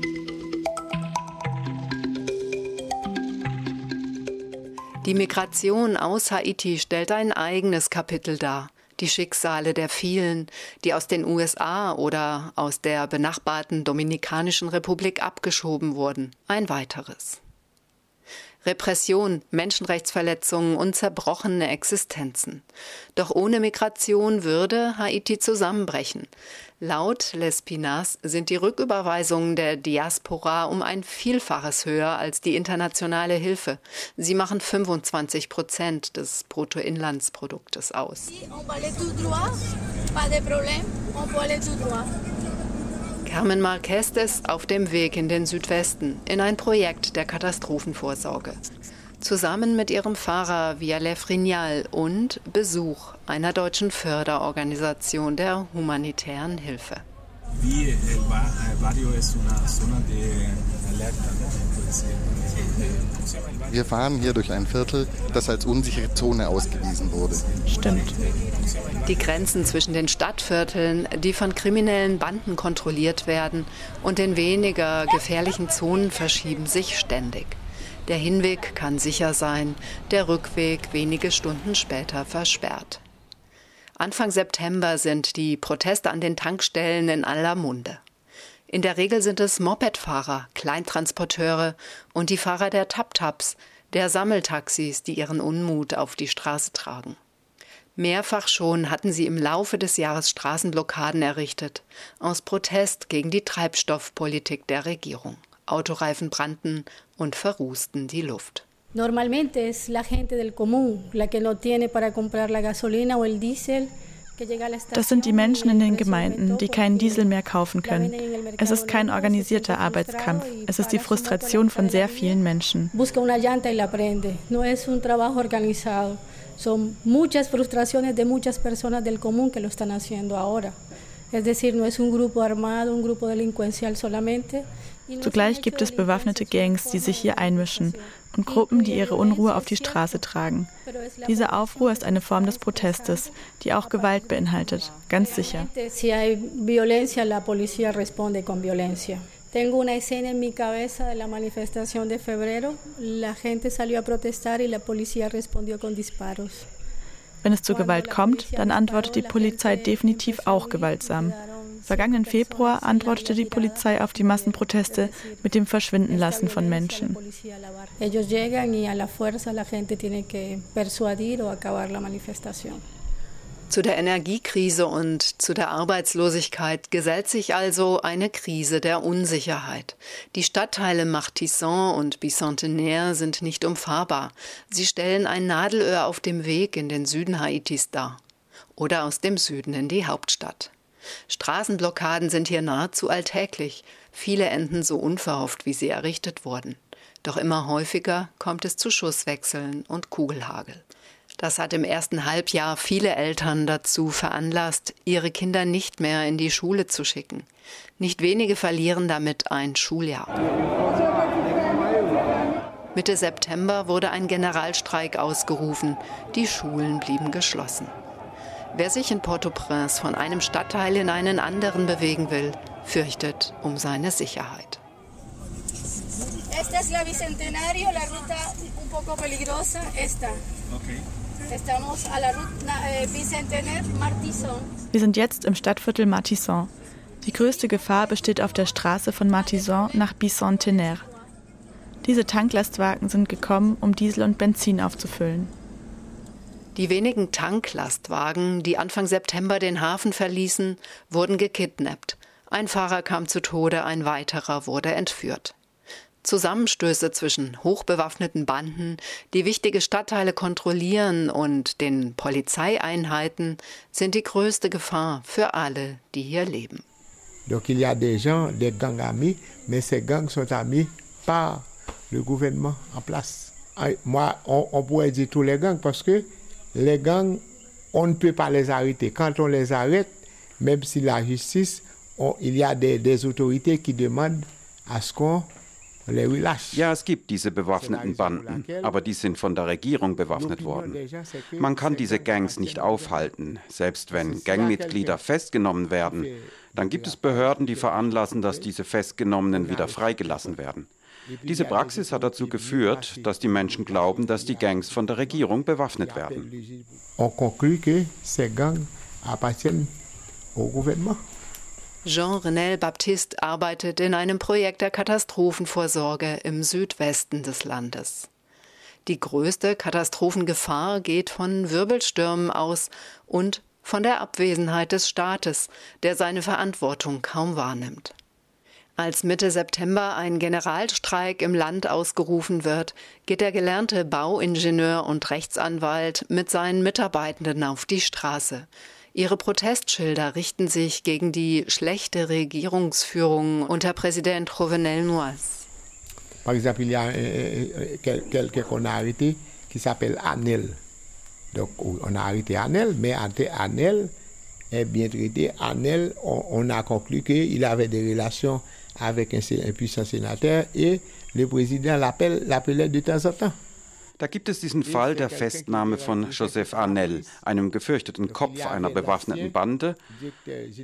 Die Migration aus Haiti stellt ein eigenes Kapitel dar. Die Schicksale der vielen, die aus den USA oder aus der benachbarten Dominikanischen Republik abgeschoben wurden, ein weiteres. Repression, Menschenrechtsverletzungen und zerbrochene Existenzen. Doch ohne Migration würde Haiti zusammenbrechen. Laut Lespinas sind die Rücküberweisungen der Diaspora um ein Vielfaches höher als die internationale Hilfe. Sie machen 25 Prozent des Bruttoinlandsproduktes aus. Carmen Marquez ist auf dem Weg in den Südwesten, in ein Projekt der Katastrophenvorsorge. Zusammen mit ihrem Fahrer Viale Frignal und Besuch einer deutschen Förderorganisation der humanitären Hilfe. De alerta, wir fahren hier durch ein Viertel, das als unsichere Zone ausgewiesen wurde. Stimmt. Die Grenzen zwischen den Stadtvierteln, die von kriminellen Banden kontrolliert werden, und den weniger gefährlichen Zonen verschieben sich ständig. Der Hinweg kann sicher sein, der Rückweg wenige Stunden später versperrt. Anfang September sind die Proteste an den Tankstellen in aller Munde. In der Regel sind es Mopedfahrer, Kleintransporteure und die Fahrer der Tap-Taps, der Sammeltaxis, die ihren Unmut auf die Straße tragen. Mehrfach schon hatten sie im Laufe des Jahres Straßenblockaden errichtet, aus Protest gegen die Treibstoffpolitik der Regierung. Autoreifen brannten und verrußten die Luft. Normalmente es la gente del común la que no tiene para comprar la gasolina o el diésel das sind die Menschen in den Gemeinden, die keinen Diesel mehr kaufen können. Es ist kein organisierter Arbeitskampf. Es ist die Frustration von sehr vielen Menschen. Son muchas frustraciones de muchas personas del común que lo están haciendo ahora. Es decir, no es un grupo armado, un grupo delincuencial solamente. Zugleich gibt es bewaffnete Gangs, die sich hier einmischen und Gruppen, die ihre Unruhe auf die Straße tragen. Diese Aufruhr ist eine Form des Protestes, die auch Gewalt beinhaltet, ganz sicher. Tengo una escena en mi cabeza de la manifestación de febrero. La gente salió a protestar y la policía respondió con disparos. Wenn es zu Gewalt kommt, dann antwortet die Polizei definitiv auch gewaltsam. Vergangenen Februar antwortete die Polizei auf die Massenproteste mit dem Verschwindenlassen von Menschen. Ellos llegan y a la fuerza la gente tiene que persuadir o acabar la manifestación. Zu der Energiekrise und zu der Arbeitslosigkeit gesellt sich also eine Krise der Unsicherheit. Die Stadtteile Martissan und Bicentenaire sind nicht umfahrbar. Sie stellen ein Nadelöhr auf dem Weg in den Süden Haitis dar oder aus dem Süden in die Hauptstadt. Straßenblockaden sind hier nahezu alltäglich. Viele enden so unverhofft, wie sie errichtet wurden. Doch immer häufiger kommt es zu Schusswechseln und Kugelhagel. Das hat im ersten Halbjahr viele Eltern dazu veranlasst, ihre Kinder nicht mehr in die Schule zu schicken. Nicht wenige verlieren damit ein Schuljahr. Mitte September wurde ein Generalstreik ausgerufen. Die Schulen blieben geschlossen. Wer sich in Port-au-Prince von einem Stadtteil in einen anderen bewegen will, fürchtet um seine Sicherheit. Esta es la Bicentenario, la ruta un poco peligrosa, esta. Okay. Eh, Wir sind jetzt im Stadtviertel Martisson. Die größte Gefahr besteht auf der Straße von Martisson nach Bicentenaire. Diese Tanklastwagen sind gekommen, um Diesel und Benzin aufzufüllen. Die wenigen Tanklastwagen, die Anfang September den Hafen verließen, wurden gekidnappt. Ein Fahrer kam zu Tode, ein weiterer wurde entführt. Zusammenstöße zwischen hochbewaffneten Banden, die wichtige Stadtteile kontrollieren, und den Polizeieinheiten sind die größte Gefahr für alle, die hier leben. Donc il y a des gens, des gangs amis, mais ces gangs sont amis par le gouvernement en place. Moi, on, on pourrait dire tous les gangs parce que les gangs, on ne peut pas les arrêter. Quand on les arrête, même si la justice, on, il y a des, des autorités qui demandent à ce qu'on ja, es gibt diese bewaffneten Banden, aber die sind von der Regierung bewaffnet worden. Man kann diese Gangs nicht aufhalten. Selbst wenn Gangmitglieder festgenommen werden, dann gibt es Behörden, die veranlassen, dass diese Festgenommenen wieder freigelassen werden. Diese Praxis hat dazu geführt, dass die Menschen glauben, dass die Gangs von der Regierung bewaffnet werden. Jean-Renel Baptiste arbeitet in einem Projekt der Katastrophenvorsorge im Südwesten des Landes. Die größte Katastrophengefahr geht von Wirbelstürmen aus und von der Abwesenheit des Staates, der seine Verantwortung kaum wahrnimmt. Als Mitte September ein Generalstreik im Land ausgerufen wird, geht der gelernte Bauingenieur und Rechtsanwalt mit seinen Mitarbeitenden auf die Straße. Ihre Protestschilder richten sich gegen die schlechte Regierungsführung unter Präsident Jovenel Moise. Par exemple, il y a quelqu'un qu'on a arrêté qui s'appelle Anel. Donc, on a arrêté Anel, mais Anel est bien traité. Anel, on, on a conclu qu'il avait des relations avec un, un puissant sénateur et le président l'appelait de temps en temps. Da gibt es diesen Fall der Festnahme von Joseph Arnell, einem gefürchteten Kopf einer bewaffneten Bande.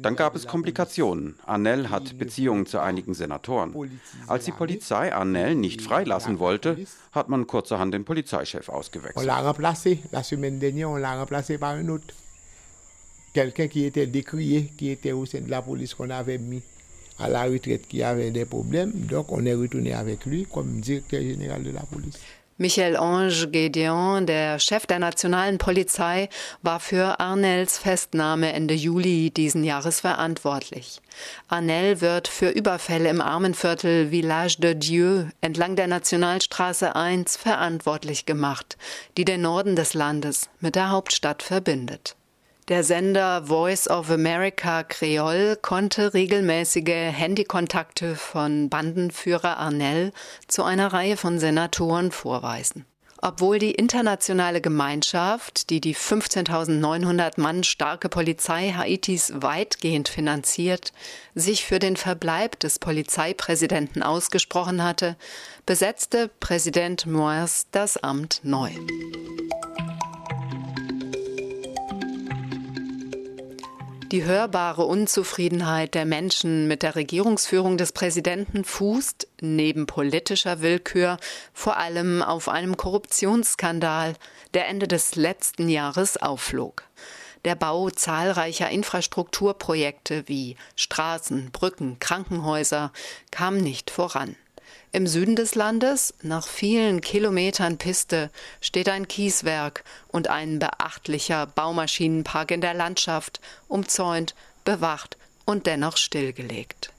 Dann gab es Komplikationen. Arnell hat Beziehungen zu einigen Senatoren. Als die Polizei Arnell nicht freilassen wollte, hat man kurzerhand den Polizeichef ausgewechselt. Quelqu'un qui était décrié, qui était au sein de la police qu'on avait mis à la retraite, qui avait des problèmes. Donc on est retourné avec lui comme directeur général de la police. Michel Ange Gédéon, der Chef der nationalen Polizei, war für Arnels Festnahme Ende Juli diesen Jahres verantwortlich. Arnel wird für Überfälle im Armenviertel Village de Dieu entlang der Nationalstraße 1 verantwortlich gemacht, die den Norden des Landes mit der Hauptstadt verbindet. Der Sender Voice of America Creole konnte regelmäßige Handykontakte von Bandenführer Arnell zu einer Reihe von Senatoren vorweisen. Obwohl die internationale Gemeinschaft, die die 15.900 Mann starke Polizei Haitis weitgehend finanziert, sich für den Verbleib des Polizeipräsidenten ausgesprochen hatte, besetzte Präsident Moise das Amt neu. Die hörbare Unzufriedenheit der Menschen mit der Regierungsführung des Präsidenten fußt, neben politischer Willkür, vor allem auf einem Korruptionsskandal, der Ende des letzten Jahres aufflog. Der Bau zahlreicher Infrastrukturprojekte wie Straßen, Brücken, Krankenhäuser kam nicht voran. Im Süden des Landes, nach vielen Kilometern Piste, steht ein Kieswerk und ein beachtlicher Baumaschinenpark in der Landschaft, umzäunt, bewacht und dennoch stillgelegt.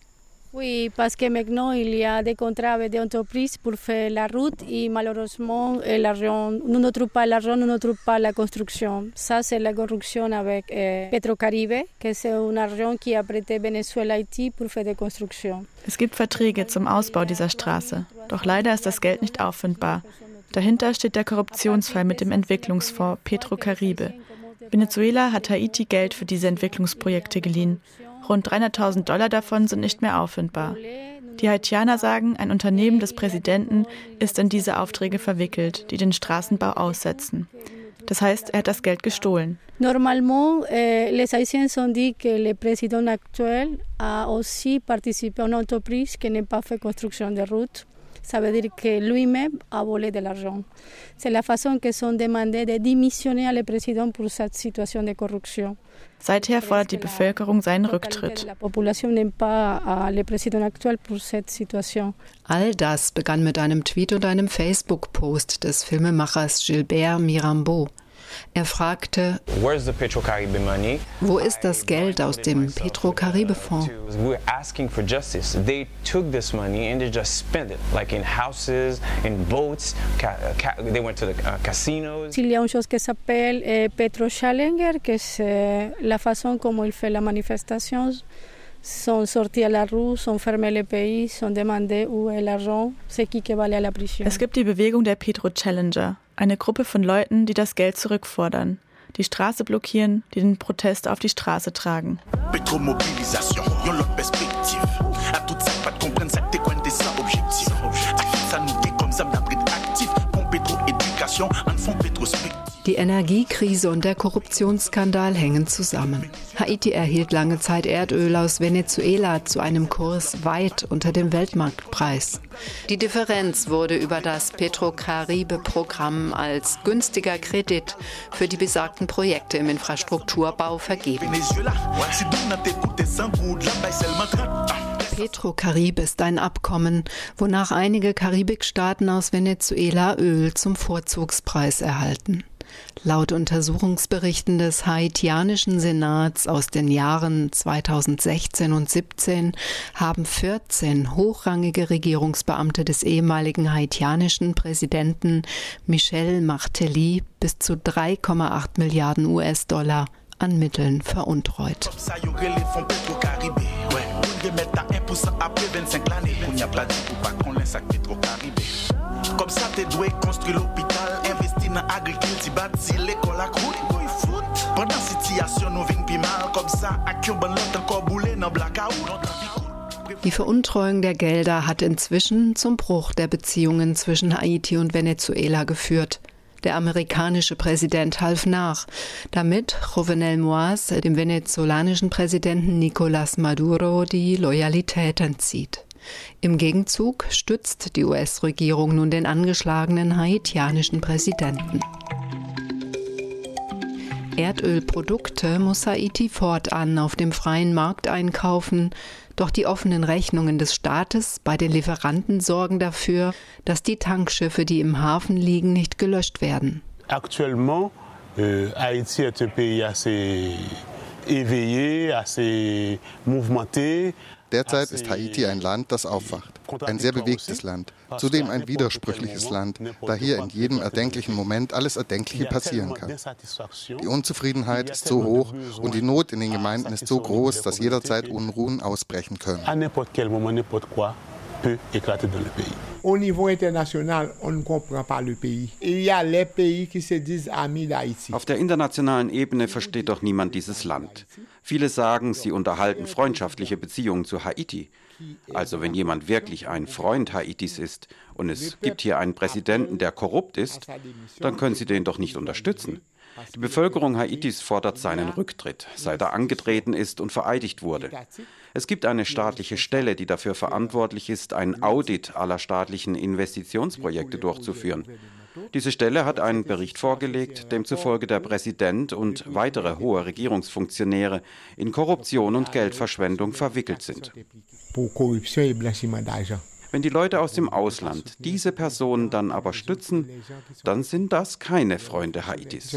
Oui, parce que maintenant il y a des contrats avec des entreprises pour faire la route et malheureusement l'argent, nous ne trouvons pas l'argent, nous ne trouvons pas la construction. Ça c'est la corruption avec eh, Petrocaribe, que c'est un argent qui a prêté Venezuela Haiti pour faire des constructions. Es gibt Verträge zum Ausbau dieser Straße, doch leider ist das Geld nicht auffindbar. Dahinter steht der Korruptionsfall mit dem Entwicklungsfonds Petrocaribe. Venezuela hat Haiti Geld für diese Entwicklungsprojekte geliehen. Rund 300.000 Dollar davon sind nicht mehr auffindbar. Die Haitianer sagen, ein Unternehmen des Präsidenten ist in diese Aufträge verwickelt, die den Straßenbau aussetzen. Das heißt, er hat das Geld gestohlen. Normalement, eh, les Haïtiens ont dit que le président actuel a aussi participé à une entreprise qui. Ça veut dire que lui-même a volé de l'argent. C'est la façon que sont demandés de démissionner le président pour cette situation de corruption. Seither fordert die Bevölkerung seinen Rücktritt. All das begann mit einem Tweet und einem Facebook-Post des Filmemachers Gilbert Mirambeau. Er fragte, wo ist das Geld aus dem a une chose qui s'appelle eh, Petro Challenger, que c'est la façon como il fait la manifestation sont sortis à la rue, sont fermés le pays, sont demandé où est l'argent, c'est qui qui va aller à la prison. Es gibt die Bewegung der Petro Challenger, eine Gruppe von Leuten, die das Geld zurückfordern, die Straße blockieren, die den Protest auf die Straße tragen. Petromobilisation, yon l'autre perspective. À toute ça, pas de comprendre ça, t'es quoi des sans objectif. Ça nous dit comme ça, d'abri actif, pour Petro-Éducation, en fond. Die Energiekrise und der Korruptionsskandal hängen zusammen. Haiti erhielt lange Zeit Erdöl aus Venezuela zu einem Kurs weit unter dem Weltmarktpreis. Die Differenz wurde über das Petrocaribe-Programm als günstiger Kredit für die besagten Projekte im Infrastrukturbau vergeben. Petrocaribe ist ein Abkommen, wonach einige Karibikstaaten aus Venezuela Öl zum Vorzugspreis erhalten. Laut Untersuchungsberichten des haitianischen Senats aus den Jahren 2016 und 17 haben 14 hochrangige Regierungsbeamte des ehemaligen haitianischen Präsidenten Michel Martelly bis zu 3,8 Milliarden US-Dollar an Mitteln veruntreut. Comme ça, t'es doué, construis l'hôpital, investis bati l'ekol ak route Koy foot Pendan sityasyon nou vin pi mal Kom sa ak yon ban lot anko boule nan blackout Die Veruntreuung der Gelder hat inzwischen zum Bruch der Beziehungen zwischen Haiti und Venezuela geführt. Der amerikanische Präsident half nach, damit Jovenel Moise dem venezolanischen Präsidenten Nicolás Maduro die Loyalität entzieht. Im Gegenzug stützt die US-Regierung nun den angeschlagenen haitianischen Präsidenten. Erdölprodukte muss Haiti fortan auf dem freien Markt einkaufen, doch die offenen Rechnungen des Staates bei den Lieferanten sorgen dafür, dass die Tankschiffe, die im Hafen liegen, nicht gelöscht werden. Actuellement, euh, Haïti est un pays assez éveillé, assez mouvementé. Derzeit ist Haiti ein Land, das aufwacht. Ein sehr bewegtes Land. Zudem ein widersprüchliches Land, da hier in jedem erdenklichen Moment alles Erdenkliche passieren kann. Die Unzufriedenheit ist so hoch und die Not in den Gemeinden ist so groß, dass jederzeit Unruhen ausbrechen können. Au niveau international, on ne comprend pas le pays. Il y a les pays qui se disent amis d'Haïti. Auf der internationalen Ebene versteht doch niemand dieses Land. Viele sagen, sie unterhalten freundschaftliche Beziehungen zu Haiti. Also wenn jemand wirklich ein Freund Haitis ist und es gibt hier einen Präsidenten, der korrupt ist, dann können sie den doch nicht unterstützen. Die Bevölkerung Haitis fordert seinen Rücktritt, seit er angetreten ist und vereidigt wurde. Es gibt eine staatliche Stelle, die dafür verantwortlich ist, ein Audit aller staatlichen Investitionsprojekte durchzuführen. Diese Stelle hat einen Bericht vorgelegt, demzufolge der Präsident und weitere hohe Regierungsfunktionäre in Korruption und Geldverschwendung verwickelt sind. Wenn die Leute aus dem Ausland diese Personen dann aber stützen, dann sind das keine Freunde Haitis.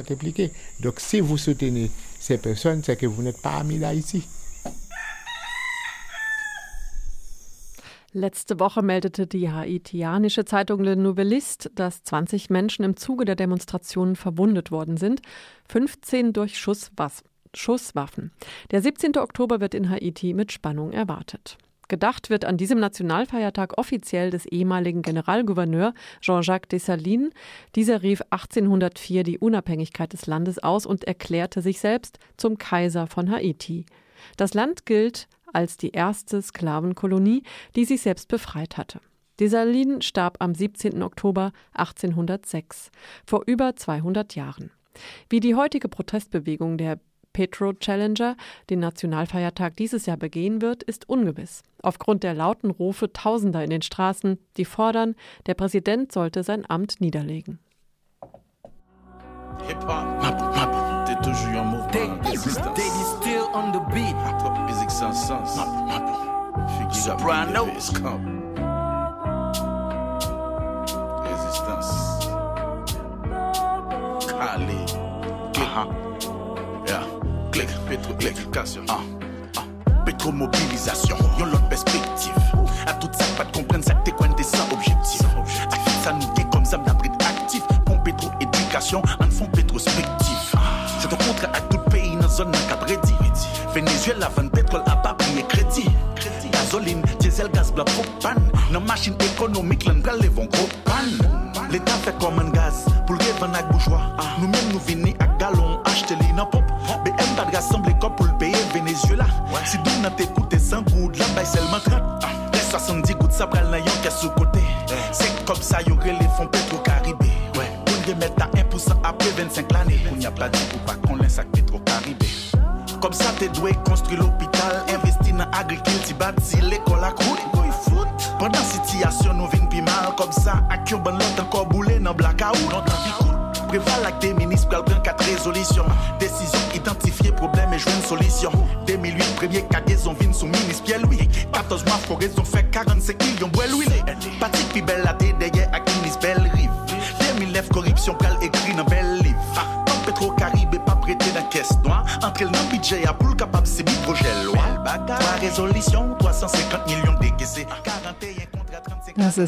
Letzte Woche meldete die haitianische Zeitung Le Nouvelliste, dass 20 Menschen im Zuge der Demonstrationen verwundet worden sind, 15 durch Schusswaffen. Der 17. Oktober wird in Haiti mit Spannung erwartet. Gedacht wird an diesem Nationalfeiertag offiziell des ehemaligen Generalgouverneur Jean-Jacques Dessalines. Dieser rief 1804 die Unabhängigkeit des Landes aus und erklärte sich selbst zum Kaiser von Haiti. Das Land gilt als die erste Sklavenkolonie, die sich selbst befreit hatte. Dessalines starb am 17. Oktober 1806, vor über 200 Jahren. Wie die heutige Protestbewegung der Petro Challenger den Nationalfeiertag dieses Jahr begehen wird, ist ungewiss. Aufgrund der lauten Rufe Tausender in den Straßen, die fordern, der Präsident sollte sein Amt niederlegen. Hip-hop, t'es toujours en mouvement. Daddy still on the beat. Musique sans sens. Soprano. Résistance. Kali. Aha. Yeah. Click, pétro, l'éducation. Ah. Ah. Pétro-mobilisation. Yon l'autre perspective. À tout ça, pas de comprendre ça, t'es quoi des sans objectif. Ça nous dit comme ça, m'abrit actif. Pon pétro-éducation, en fond pétrospectif. Venezuela vend pétrole à pas payer crédit. Gasoline, diesel, gaz, bla, propane. Dans machine économique,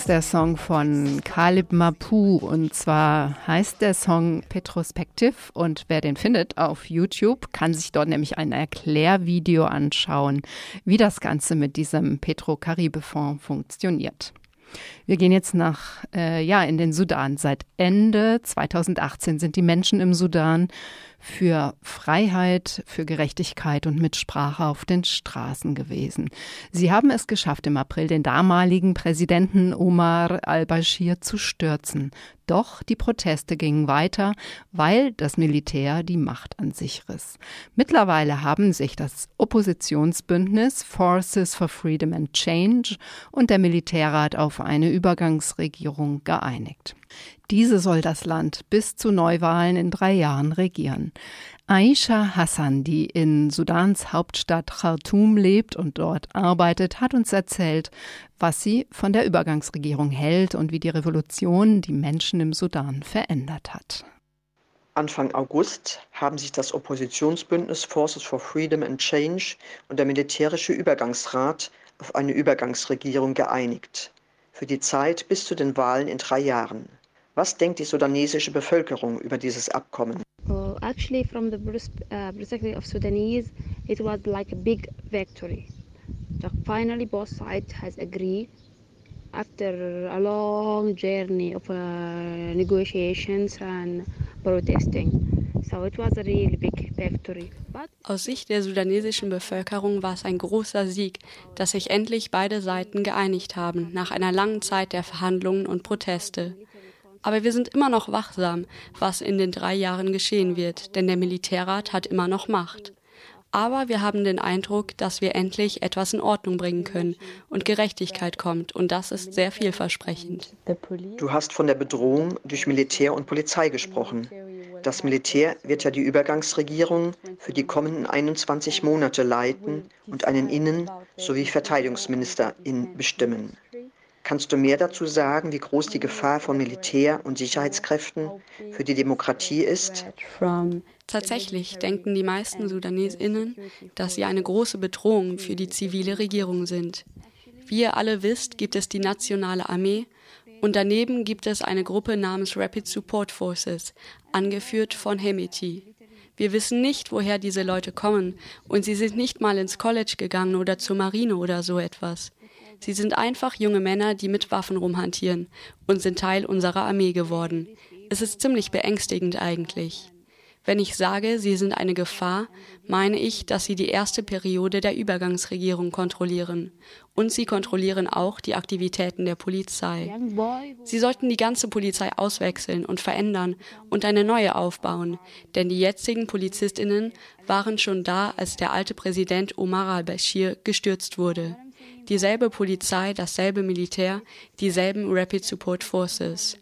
ist der Song von Kalib Mapu und zwar heißt der Song Petrospective und wer den findet auf YouTube, kann sich dort nämlich ein Erklärvideo anschauen, wie das Ganze mit diesem Petro-Caribe-Fonds funktioniert. Wir gehen jetzt nach, äh, ja, in den Sudan. Seit Ende 2018 sind die Menschen im Sudan für Freiheit, für Gerechtigkeit und Mitsprache auf den Straßen gewesen. Sie haben es geschafft, im April den damaligen Präsidenten Omar al-Bashir zu stürzen. Doch die Proteste gingen weiter, weil das Militär die Macht an sich riss. Mittlerweile haben sich das Oppositionsbündnis Forces for Freedom and Change und der Militärrat auf eine Übergangsregierung geeinigt. Diese soll das Land bis zu Neuwahlen in drei Jahren regieren. Aisha Hassan, die in Sudans Hauptstadt Khartoum lebt und dort arbeitet, hat uns erzählt, was sie von der Übergangsregierung hält und wie die Revolution die Menschen im Sudan verändert hat. Anfang August haben sich das Oppositionsbündnis Forces for Freedom and Change und der militärische Übergangsrat auf eine Übergangsregierung geeinigt. Für die Zeit bis zu den Wahlen in drei Jahren. Was denkt die sudanesische Bevölkerung über dieses Abkommen? Uh, actually, from the uh, perspective of Sudanese, it was like a big victory. Finally, both sides has agreed after a long journey of uh, negotiations and protesting. Aus Sicht der sudanesischen Bevölkerung war es ein großer Sieg, dass sich endlich beide Seiten geeinigt haben nach einer langen Zeit der Verhandlungen und Proteste. Aber wir sind immer noch wachsam, was in den drei Jahren geschehen wird, denn der Militärrat hat immer noch Macht. Aber wir haben den Eindruck, dass wir endlich etwas in Ordnung bringen können und Gerechtigkeit kommt, und das ist sehr vielversprechend. Du hast von der Bedrohung durch Militär und Polizei gesprochen. Das Militär wird ja die Übergangsregierung für die kommenden 21 Monate leiten und einen Innen- sowie Verteidigungsminister bestimmen. Kannst du mehr dazu sagen, wie groß die Gefahr von Militär und Sicherheitskräften für die Demokratie ist? Tatsächlich denken die meisten Sudanesinnen, dass sie eine große Bedrohung für die zivile Regierung sind. Wie ihr alle wisst, gibt es die nationale Armee und daneben gibt es eine Gruppe namens Rapid Support Forces, angeführt von Hemeti. Wir wissen nicht, woher diese Leute kommen und sie sind nicht mal ins College gegangen oder zur Marine oder so etwas. Sie sind einfach junge Männer, die mit Waffen rumhantieren und sind Teil unserer Armee geworden. Es ist ziemlich beängstigend eigentlich. Wenn ich sage, sie sind eine Gefahr, meine ich, dass sie die erste Periode der Übergangsregierung kontrollieren. Und sie kontrollieren auch die Aktivitäten der Polizei. Sie sollten die ganze Polizei auswechseln und verändern und eine neue aufbauen, denn die jetzigen Polizistinnen waren schon da, als der alte Präsident Omar al-Bashir gestürzt wurde dieselbe Polizei, dasselbe Militär, dieselben Rapid Support Forces.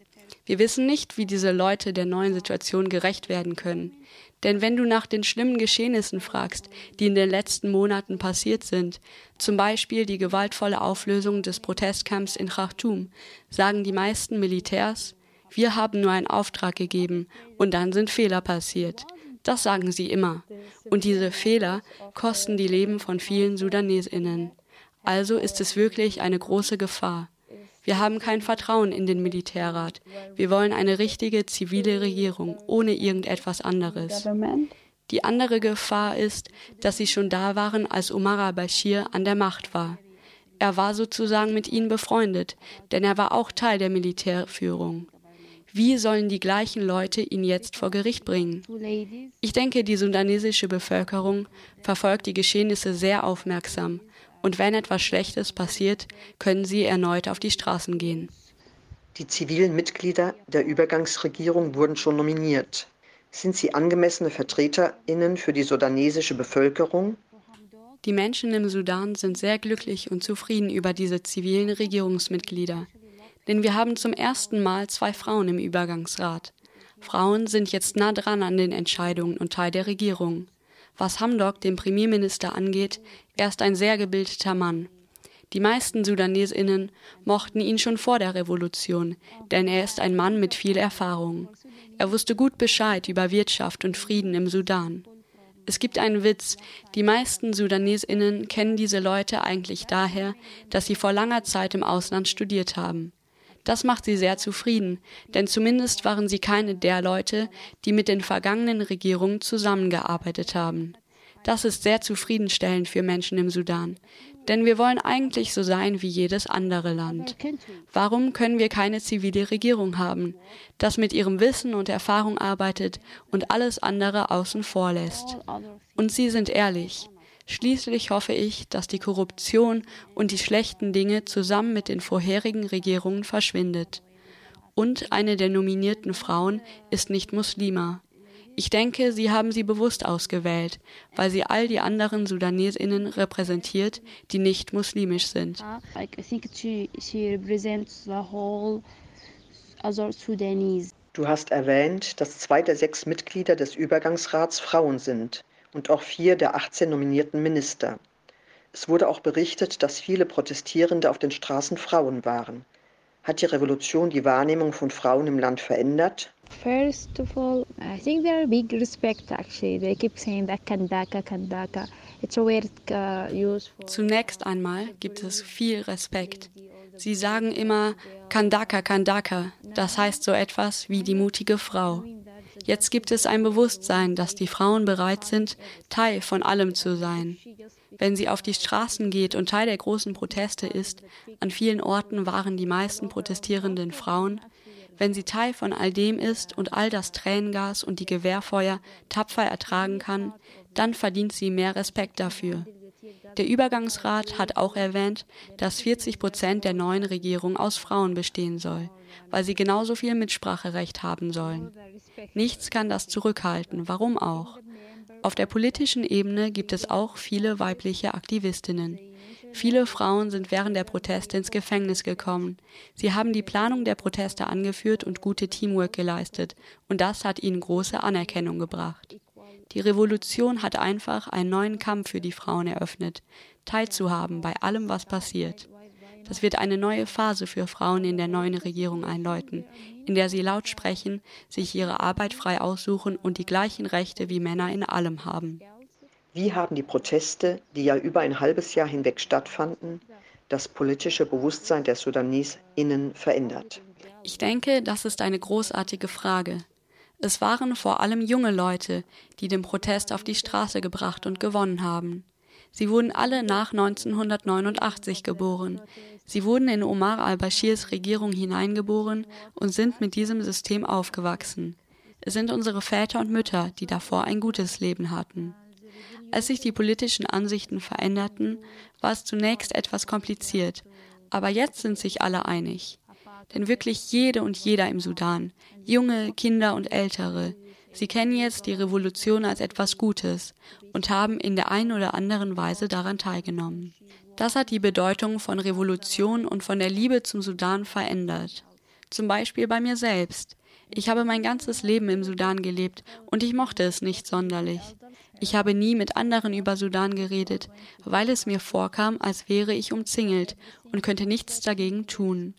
Wir wissen nicht, wie diese Leute der neuen Situation gerecht werden können. Denn wenn du nach den schlimmen Geschehnissen fragst, die in den letzten Monaten passiert sind, zum Beispiel die gewaltvolle Auflösung des Protestcamps in Khartoum, sagen die meisten Militärs, wir haben nur einen Auftrag gegeben und dann sind Fehler passiert. Das sagen sie immer. Und diese Fehler kosten die Leben von vielen Sudanesinnen. Also ist es wirklich eine große Gefahr. Wir haben kein Vertrauen in den Militärrat. Wir wollen eine richtige zivile Regierung ohne irgendetwas anderes. Die andere Gefahr ist, dass sie schon da waren, als Omar al-Bashir an der Macht war. Er war sozusagen mit ihnen befreundet, denn er war auch Teil der Militärführung. Wie sollen die gleichen Leute ihn jetzt vor Gericht bringen? Ich denke, die sudanesische Bevölkerung verfolgt die Geschehnisse sehr aufmerksam und wenn etwas Schlechtes passiert, können sie erneut auf die Straßen gehen. Die zivilen Mitglieder der Übergangsregierung wurden schon nominiert. Sind sie angemessene Vertreterinnen für die sudanesische Bevölkerung? Die Menschen im Sudan sind sehr glücklich und zufrieden über diese zivilen Regierungsmitglieder. Denn wir haben zum ersten Mal zwei Frauen im Übergangsrat. Frauen sind jetzt nah dran an den Entscheidungen und Teil der Regierung. Was Hamdok, den Premierminister, angeht, er ist ein sehr gebildeter Mann. Die meisten Sudanesinnen mochten ihn schon vor der Revolution, denn er ist ein Mann mit viel Erfahrung. Er wusste gut Bescheid über Wirtschaft und Frieden im Sudan. Es gibt einen Witz, die meisten Sudanesinnen kennen diese Leute eigentlich daher, dass sie vor langer Zeit im Ausland studiert haben. Das macht sie sehr zufrieden, denn zumindest waren sie keine der Leute, die mit den vergangenen Regierungen zusammengearbeitet haben. Das ist sehr zufriedenstellend für Menschen im Sudan, Denn wir wollen eigentlich so sein wie jedes andere Land. Warum können wir keine zivile Regierung haben, das mit ihrem Wissen und Erfahrung arbeitet und alles andere außen vor lässt? Und Sie sind ehrlich. Schließlich hoffe ich, dass die Korruption und die schlechten Dinge zusammen mit den vorherigen Regierungen verschwindet. Und eine der nominierten Frauen ist nicht Muslima. Ich denke, Sie haben sie bewusst ausgewählt, weil sie all die anderen Sudanesinnen repräsentiert, die nicht muslimisch sind. Du hast erwähnt, dass zwei der sechs Mitglieder des Übergangsrats Frauen sind und auch vier der 18 nominierten Minister. Es wurde auch berichtet, dass viele Protestierende auf den Straßen Frauen waren. Hat die Revolution die Wahrnehmung von Frauen im Land verändert? First of all, I think there are big respect actually. They keep saying that Kandaka, Kandaka. It's a weird uh, use for Zunächst einmal gibt es viel Respekt. Sie sagen immer Kandaka, Kandaka. Das heißt so etwas wie die mutige Frau. Jetzt gibt es ein Bewusstsein, dass die Frauen bereit sind, Teil von allem zu sein. Wenn sie auf die Straßen geht und Teil der großen Proteste ist, an vielen Orten waren die meisten Protestierenden Frauen, wenn sie Teil von all dem ist und all das Tränengas und die Gewehrfeuer tapfer ertragen kann, dann verdient sie mehr Respekt dafür. Der Übergangsrat hat auch erwähnt, dass 40 Prozent der neuen Regierung aus Frauen bestehen soll, weil sie genauso viel Mitspracherecht haben sollen. Nichts kann das zurückhalten, warum auch? Auf der politischen Ebene gibt es auch viele weibliche Aktivistinnen. Viele Frauen sind während der Proteste ins Gefängnis gekommen. Sie haben die Planung der Proteste angeführt und gute Teamwork geleistet, und das hat ihnen große Anerkennung gebracht. Die Revolution hat einfach einen neuen Kampf für die Frauen eröffnet, teilzuhaben bei allem, was passiert. Das wird eine neue Phase für Frauen in der neuen Regierung einläuten, in der sie laut sprechen, sich ihre Arbeit frei aussuchen und die gleichen Rechte wie Männer in allem haben. Wie haben die Proteste, die ja über ein halbes Jahr hinweg stattfanden, das politische Bewusstsein der SudanesInnen verändert? Ich denke, das ist eine großartige Frage. Es waren vor allem junge Leute, die den Protest auf die Straße gebracht und gewonnen haben. Sie wurden alle nach 1989 geboren. Sie wurden in Omar al-Bashirs Regierung hineingeboren und sind mit diesem System aufgewachsen. Es sind unsere Väter und Mütter, die davor ein gutes Leben hatten. Als sich die politischen Ansichten veränderten, war es zunächst etwas kompliziert, aber jetzt sind sich alle einig. Denn wirklich jede und jeder im Sudan, junge, Kinder und Ältere, sie kennen jetzt die Revolution als etwas Gutes und haben in der einen oder anderen Weise daran teilgenommen. Das hat die Bedeutung von Revolution und von der Liebe zum Sudan verändert. Zum Beispiel bei mir selbst. Ich habe mein ganzes Leben im Sudan gelebt und ich mochte es nicht sonderlich. Ich habe nie mit anderen über Sudan geredet, weil es mir vorkam, als wäre ich umzingelt und könnte nichts dagegen tun.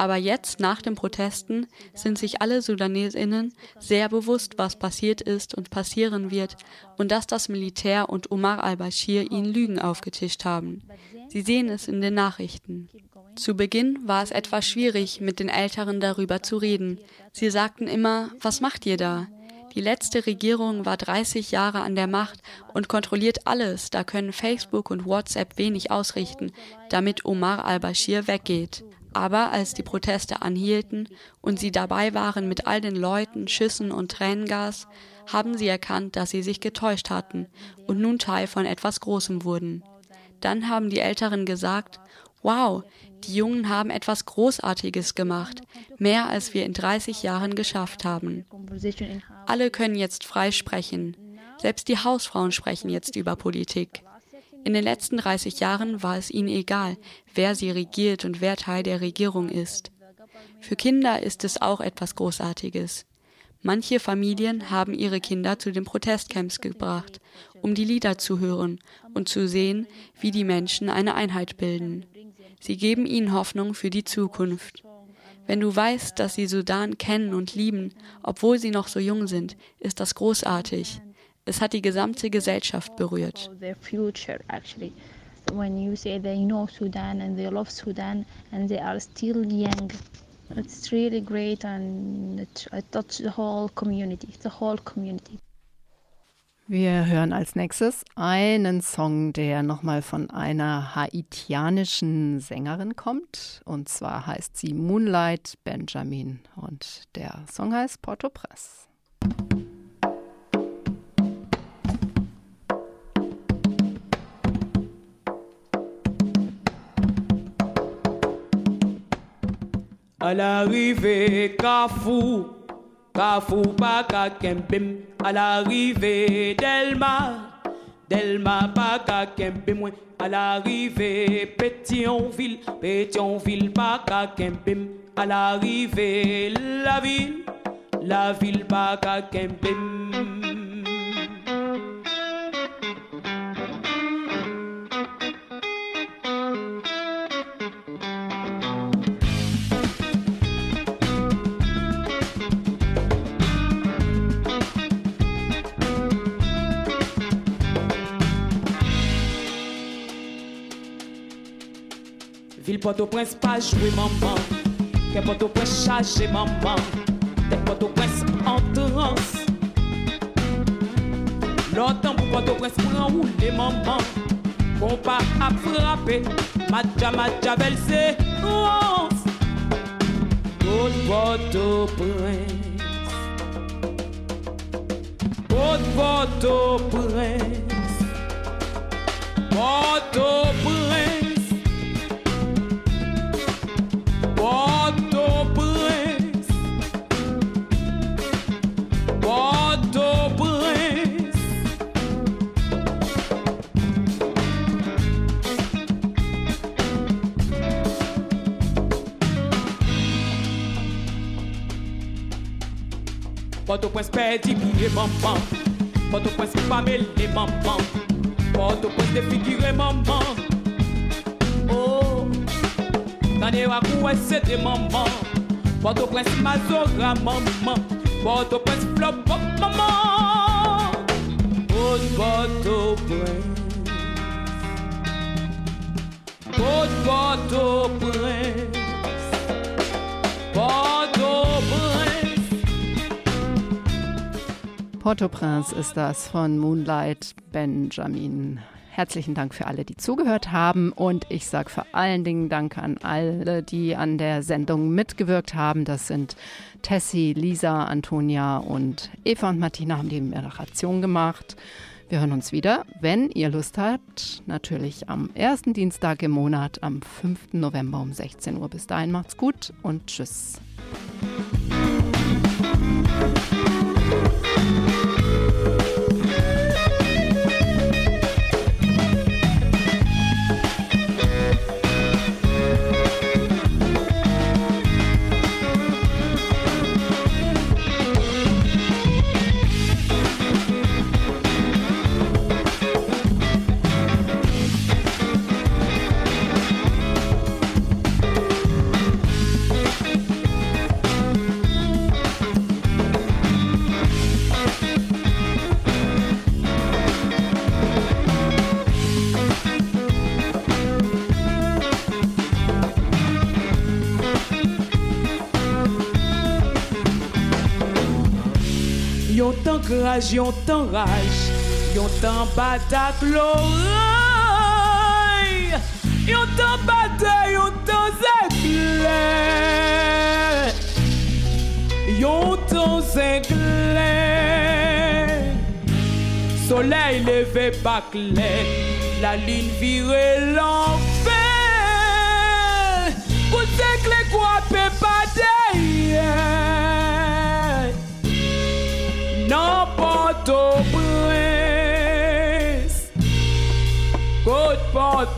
Aber jetzt, nach den Protesten, sind sich alle Sudanesinnen sehr bewusst, was passiert ist und passieren wird und dass das Militär und Omar al-Bashir ihnen Lügen aufgetischt haben. Sie sehen es in den Nachrichten. Zu Beginn war es etwas schwierig, mit den Älteren darüber zu reden. Sie sagten immer, was macht ihr da? Die letzte Regierung war 30 Jahre an der Macht und kontrolliert alles, da können Facebook und WhatsApp wenig ausrichten, damit Omar al-Bashir weggeht. Aber als die Proteste anhielten und sie dabei waren mit all den Leuten, Schüssen und Tränengas, haben sie erkannt, dass sie sich getäuscht hatten und nun Teil von etwas Großem wurden. Dann haben die Älteren gesagt, wow, die Jungen haben etwas Großartiges gemacht, mehr als wir in 30 Jahren geschafft haben. Alle können jetzt frei sprechen. Selbst die Hausfrauen sprechen jetzt über Politik. In den letzten 30 Jahren war es ihnen egal, wer sie regiert und wer Teil der Regierung ist. Für Kinder ist es auch etwas Großartiges. Manche Familien haben ihre Kinder zu den Protestcamps gebracht, um die Lieder zu hören und zu sehen, wie die Menschen eine Einheit bilden. Sie geben ihnen Hoffnung für die Zukunft. Wenn du weißt, dass sie Sudan kennen und lieben, obwohl sie noch so jung sind, ist das großartig. Es hat die gesamte Gesellschaft berührt. When you say they know Sudan and they love Sudan and they are still young, it's really great and it, it touched the whole community, the whole community. Wir hören als nächstes einen Song, der nochmal von einer haitianischen Sängerin kommt. Und zwar heißt sie Moonlight Benjamin. Und der Song heißt Port-au-Prince. À l'arrivée, Carrefour. Kafou baka kempim à l'arrivée Delma Delma baka kempim à l'arrivée Pétionville Pétionville baka kempim à l'arrivée la ville la ville baka kempim Port-au-Prince pas jouer maman. Que Port-au-Prince chargé maman. Des Port-au-Prince en transe Longtemps pour Port-au-Prince pour enrouler maman. Compas à frapper. Madja Madja belle c'est nuance Haute Port-au-Prince. Port-au-Prince Port-au-Prince perdu pied maman Port-au-Prince pas mêlé maman Port-au-Prince défiguré maman Oh. Tande wakou c'est des mamans Port-au-Prince mazora maman Port-au-Prince flop maman Oh Port-au-Prince Oh Port-au-Prince Port-au-Prince Port-au-Prince ist das von Moonlight Benjamin. Herzlichen Dank für alle, die zugehört haben. Und ich sage vor allen Dingen Dank an alle, die an der Sendung mitgewirkt haben. Das sind Tessie, Lisa, Antonia und Eva und Martina haben die Moderation gemacht. Wir hören uns wieder, wenn ihr Lust habt. Natürlich am ersten Dienstag im Monat, am 5. November um 16 Uhr. Bis dahin macht's gut und tschüss. nuages, yon tan raj, yon tan batak l'oray, yon tan batay, yon tan yon tan. Soleil leve bak la lune vire l'enfer.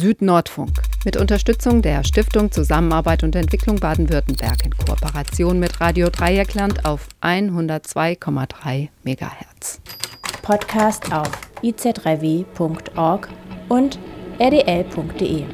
Süd-Nordfunk. Mit Unterstützung der Stiftung Zusammenarbeit und Entwicklung Baden-Württemberg in Kooperation mit Radio Dreieckland auf 102,3 MHz. Podcast auf iz3w.org und rdl.de.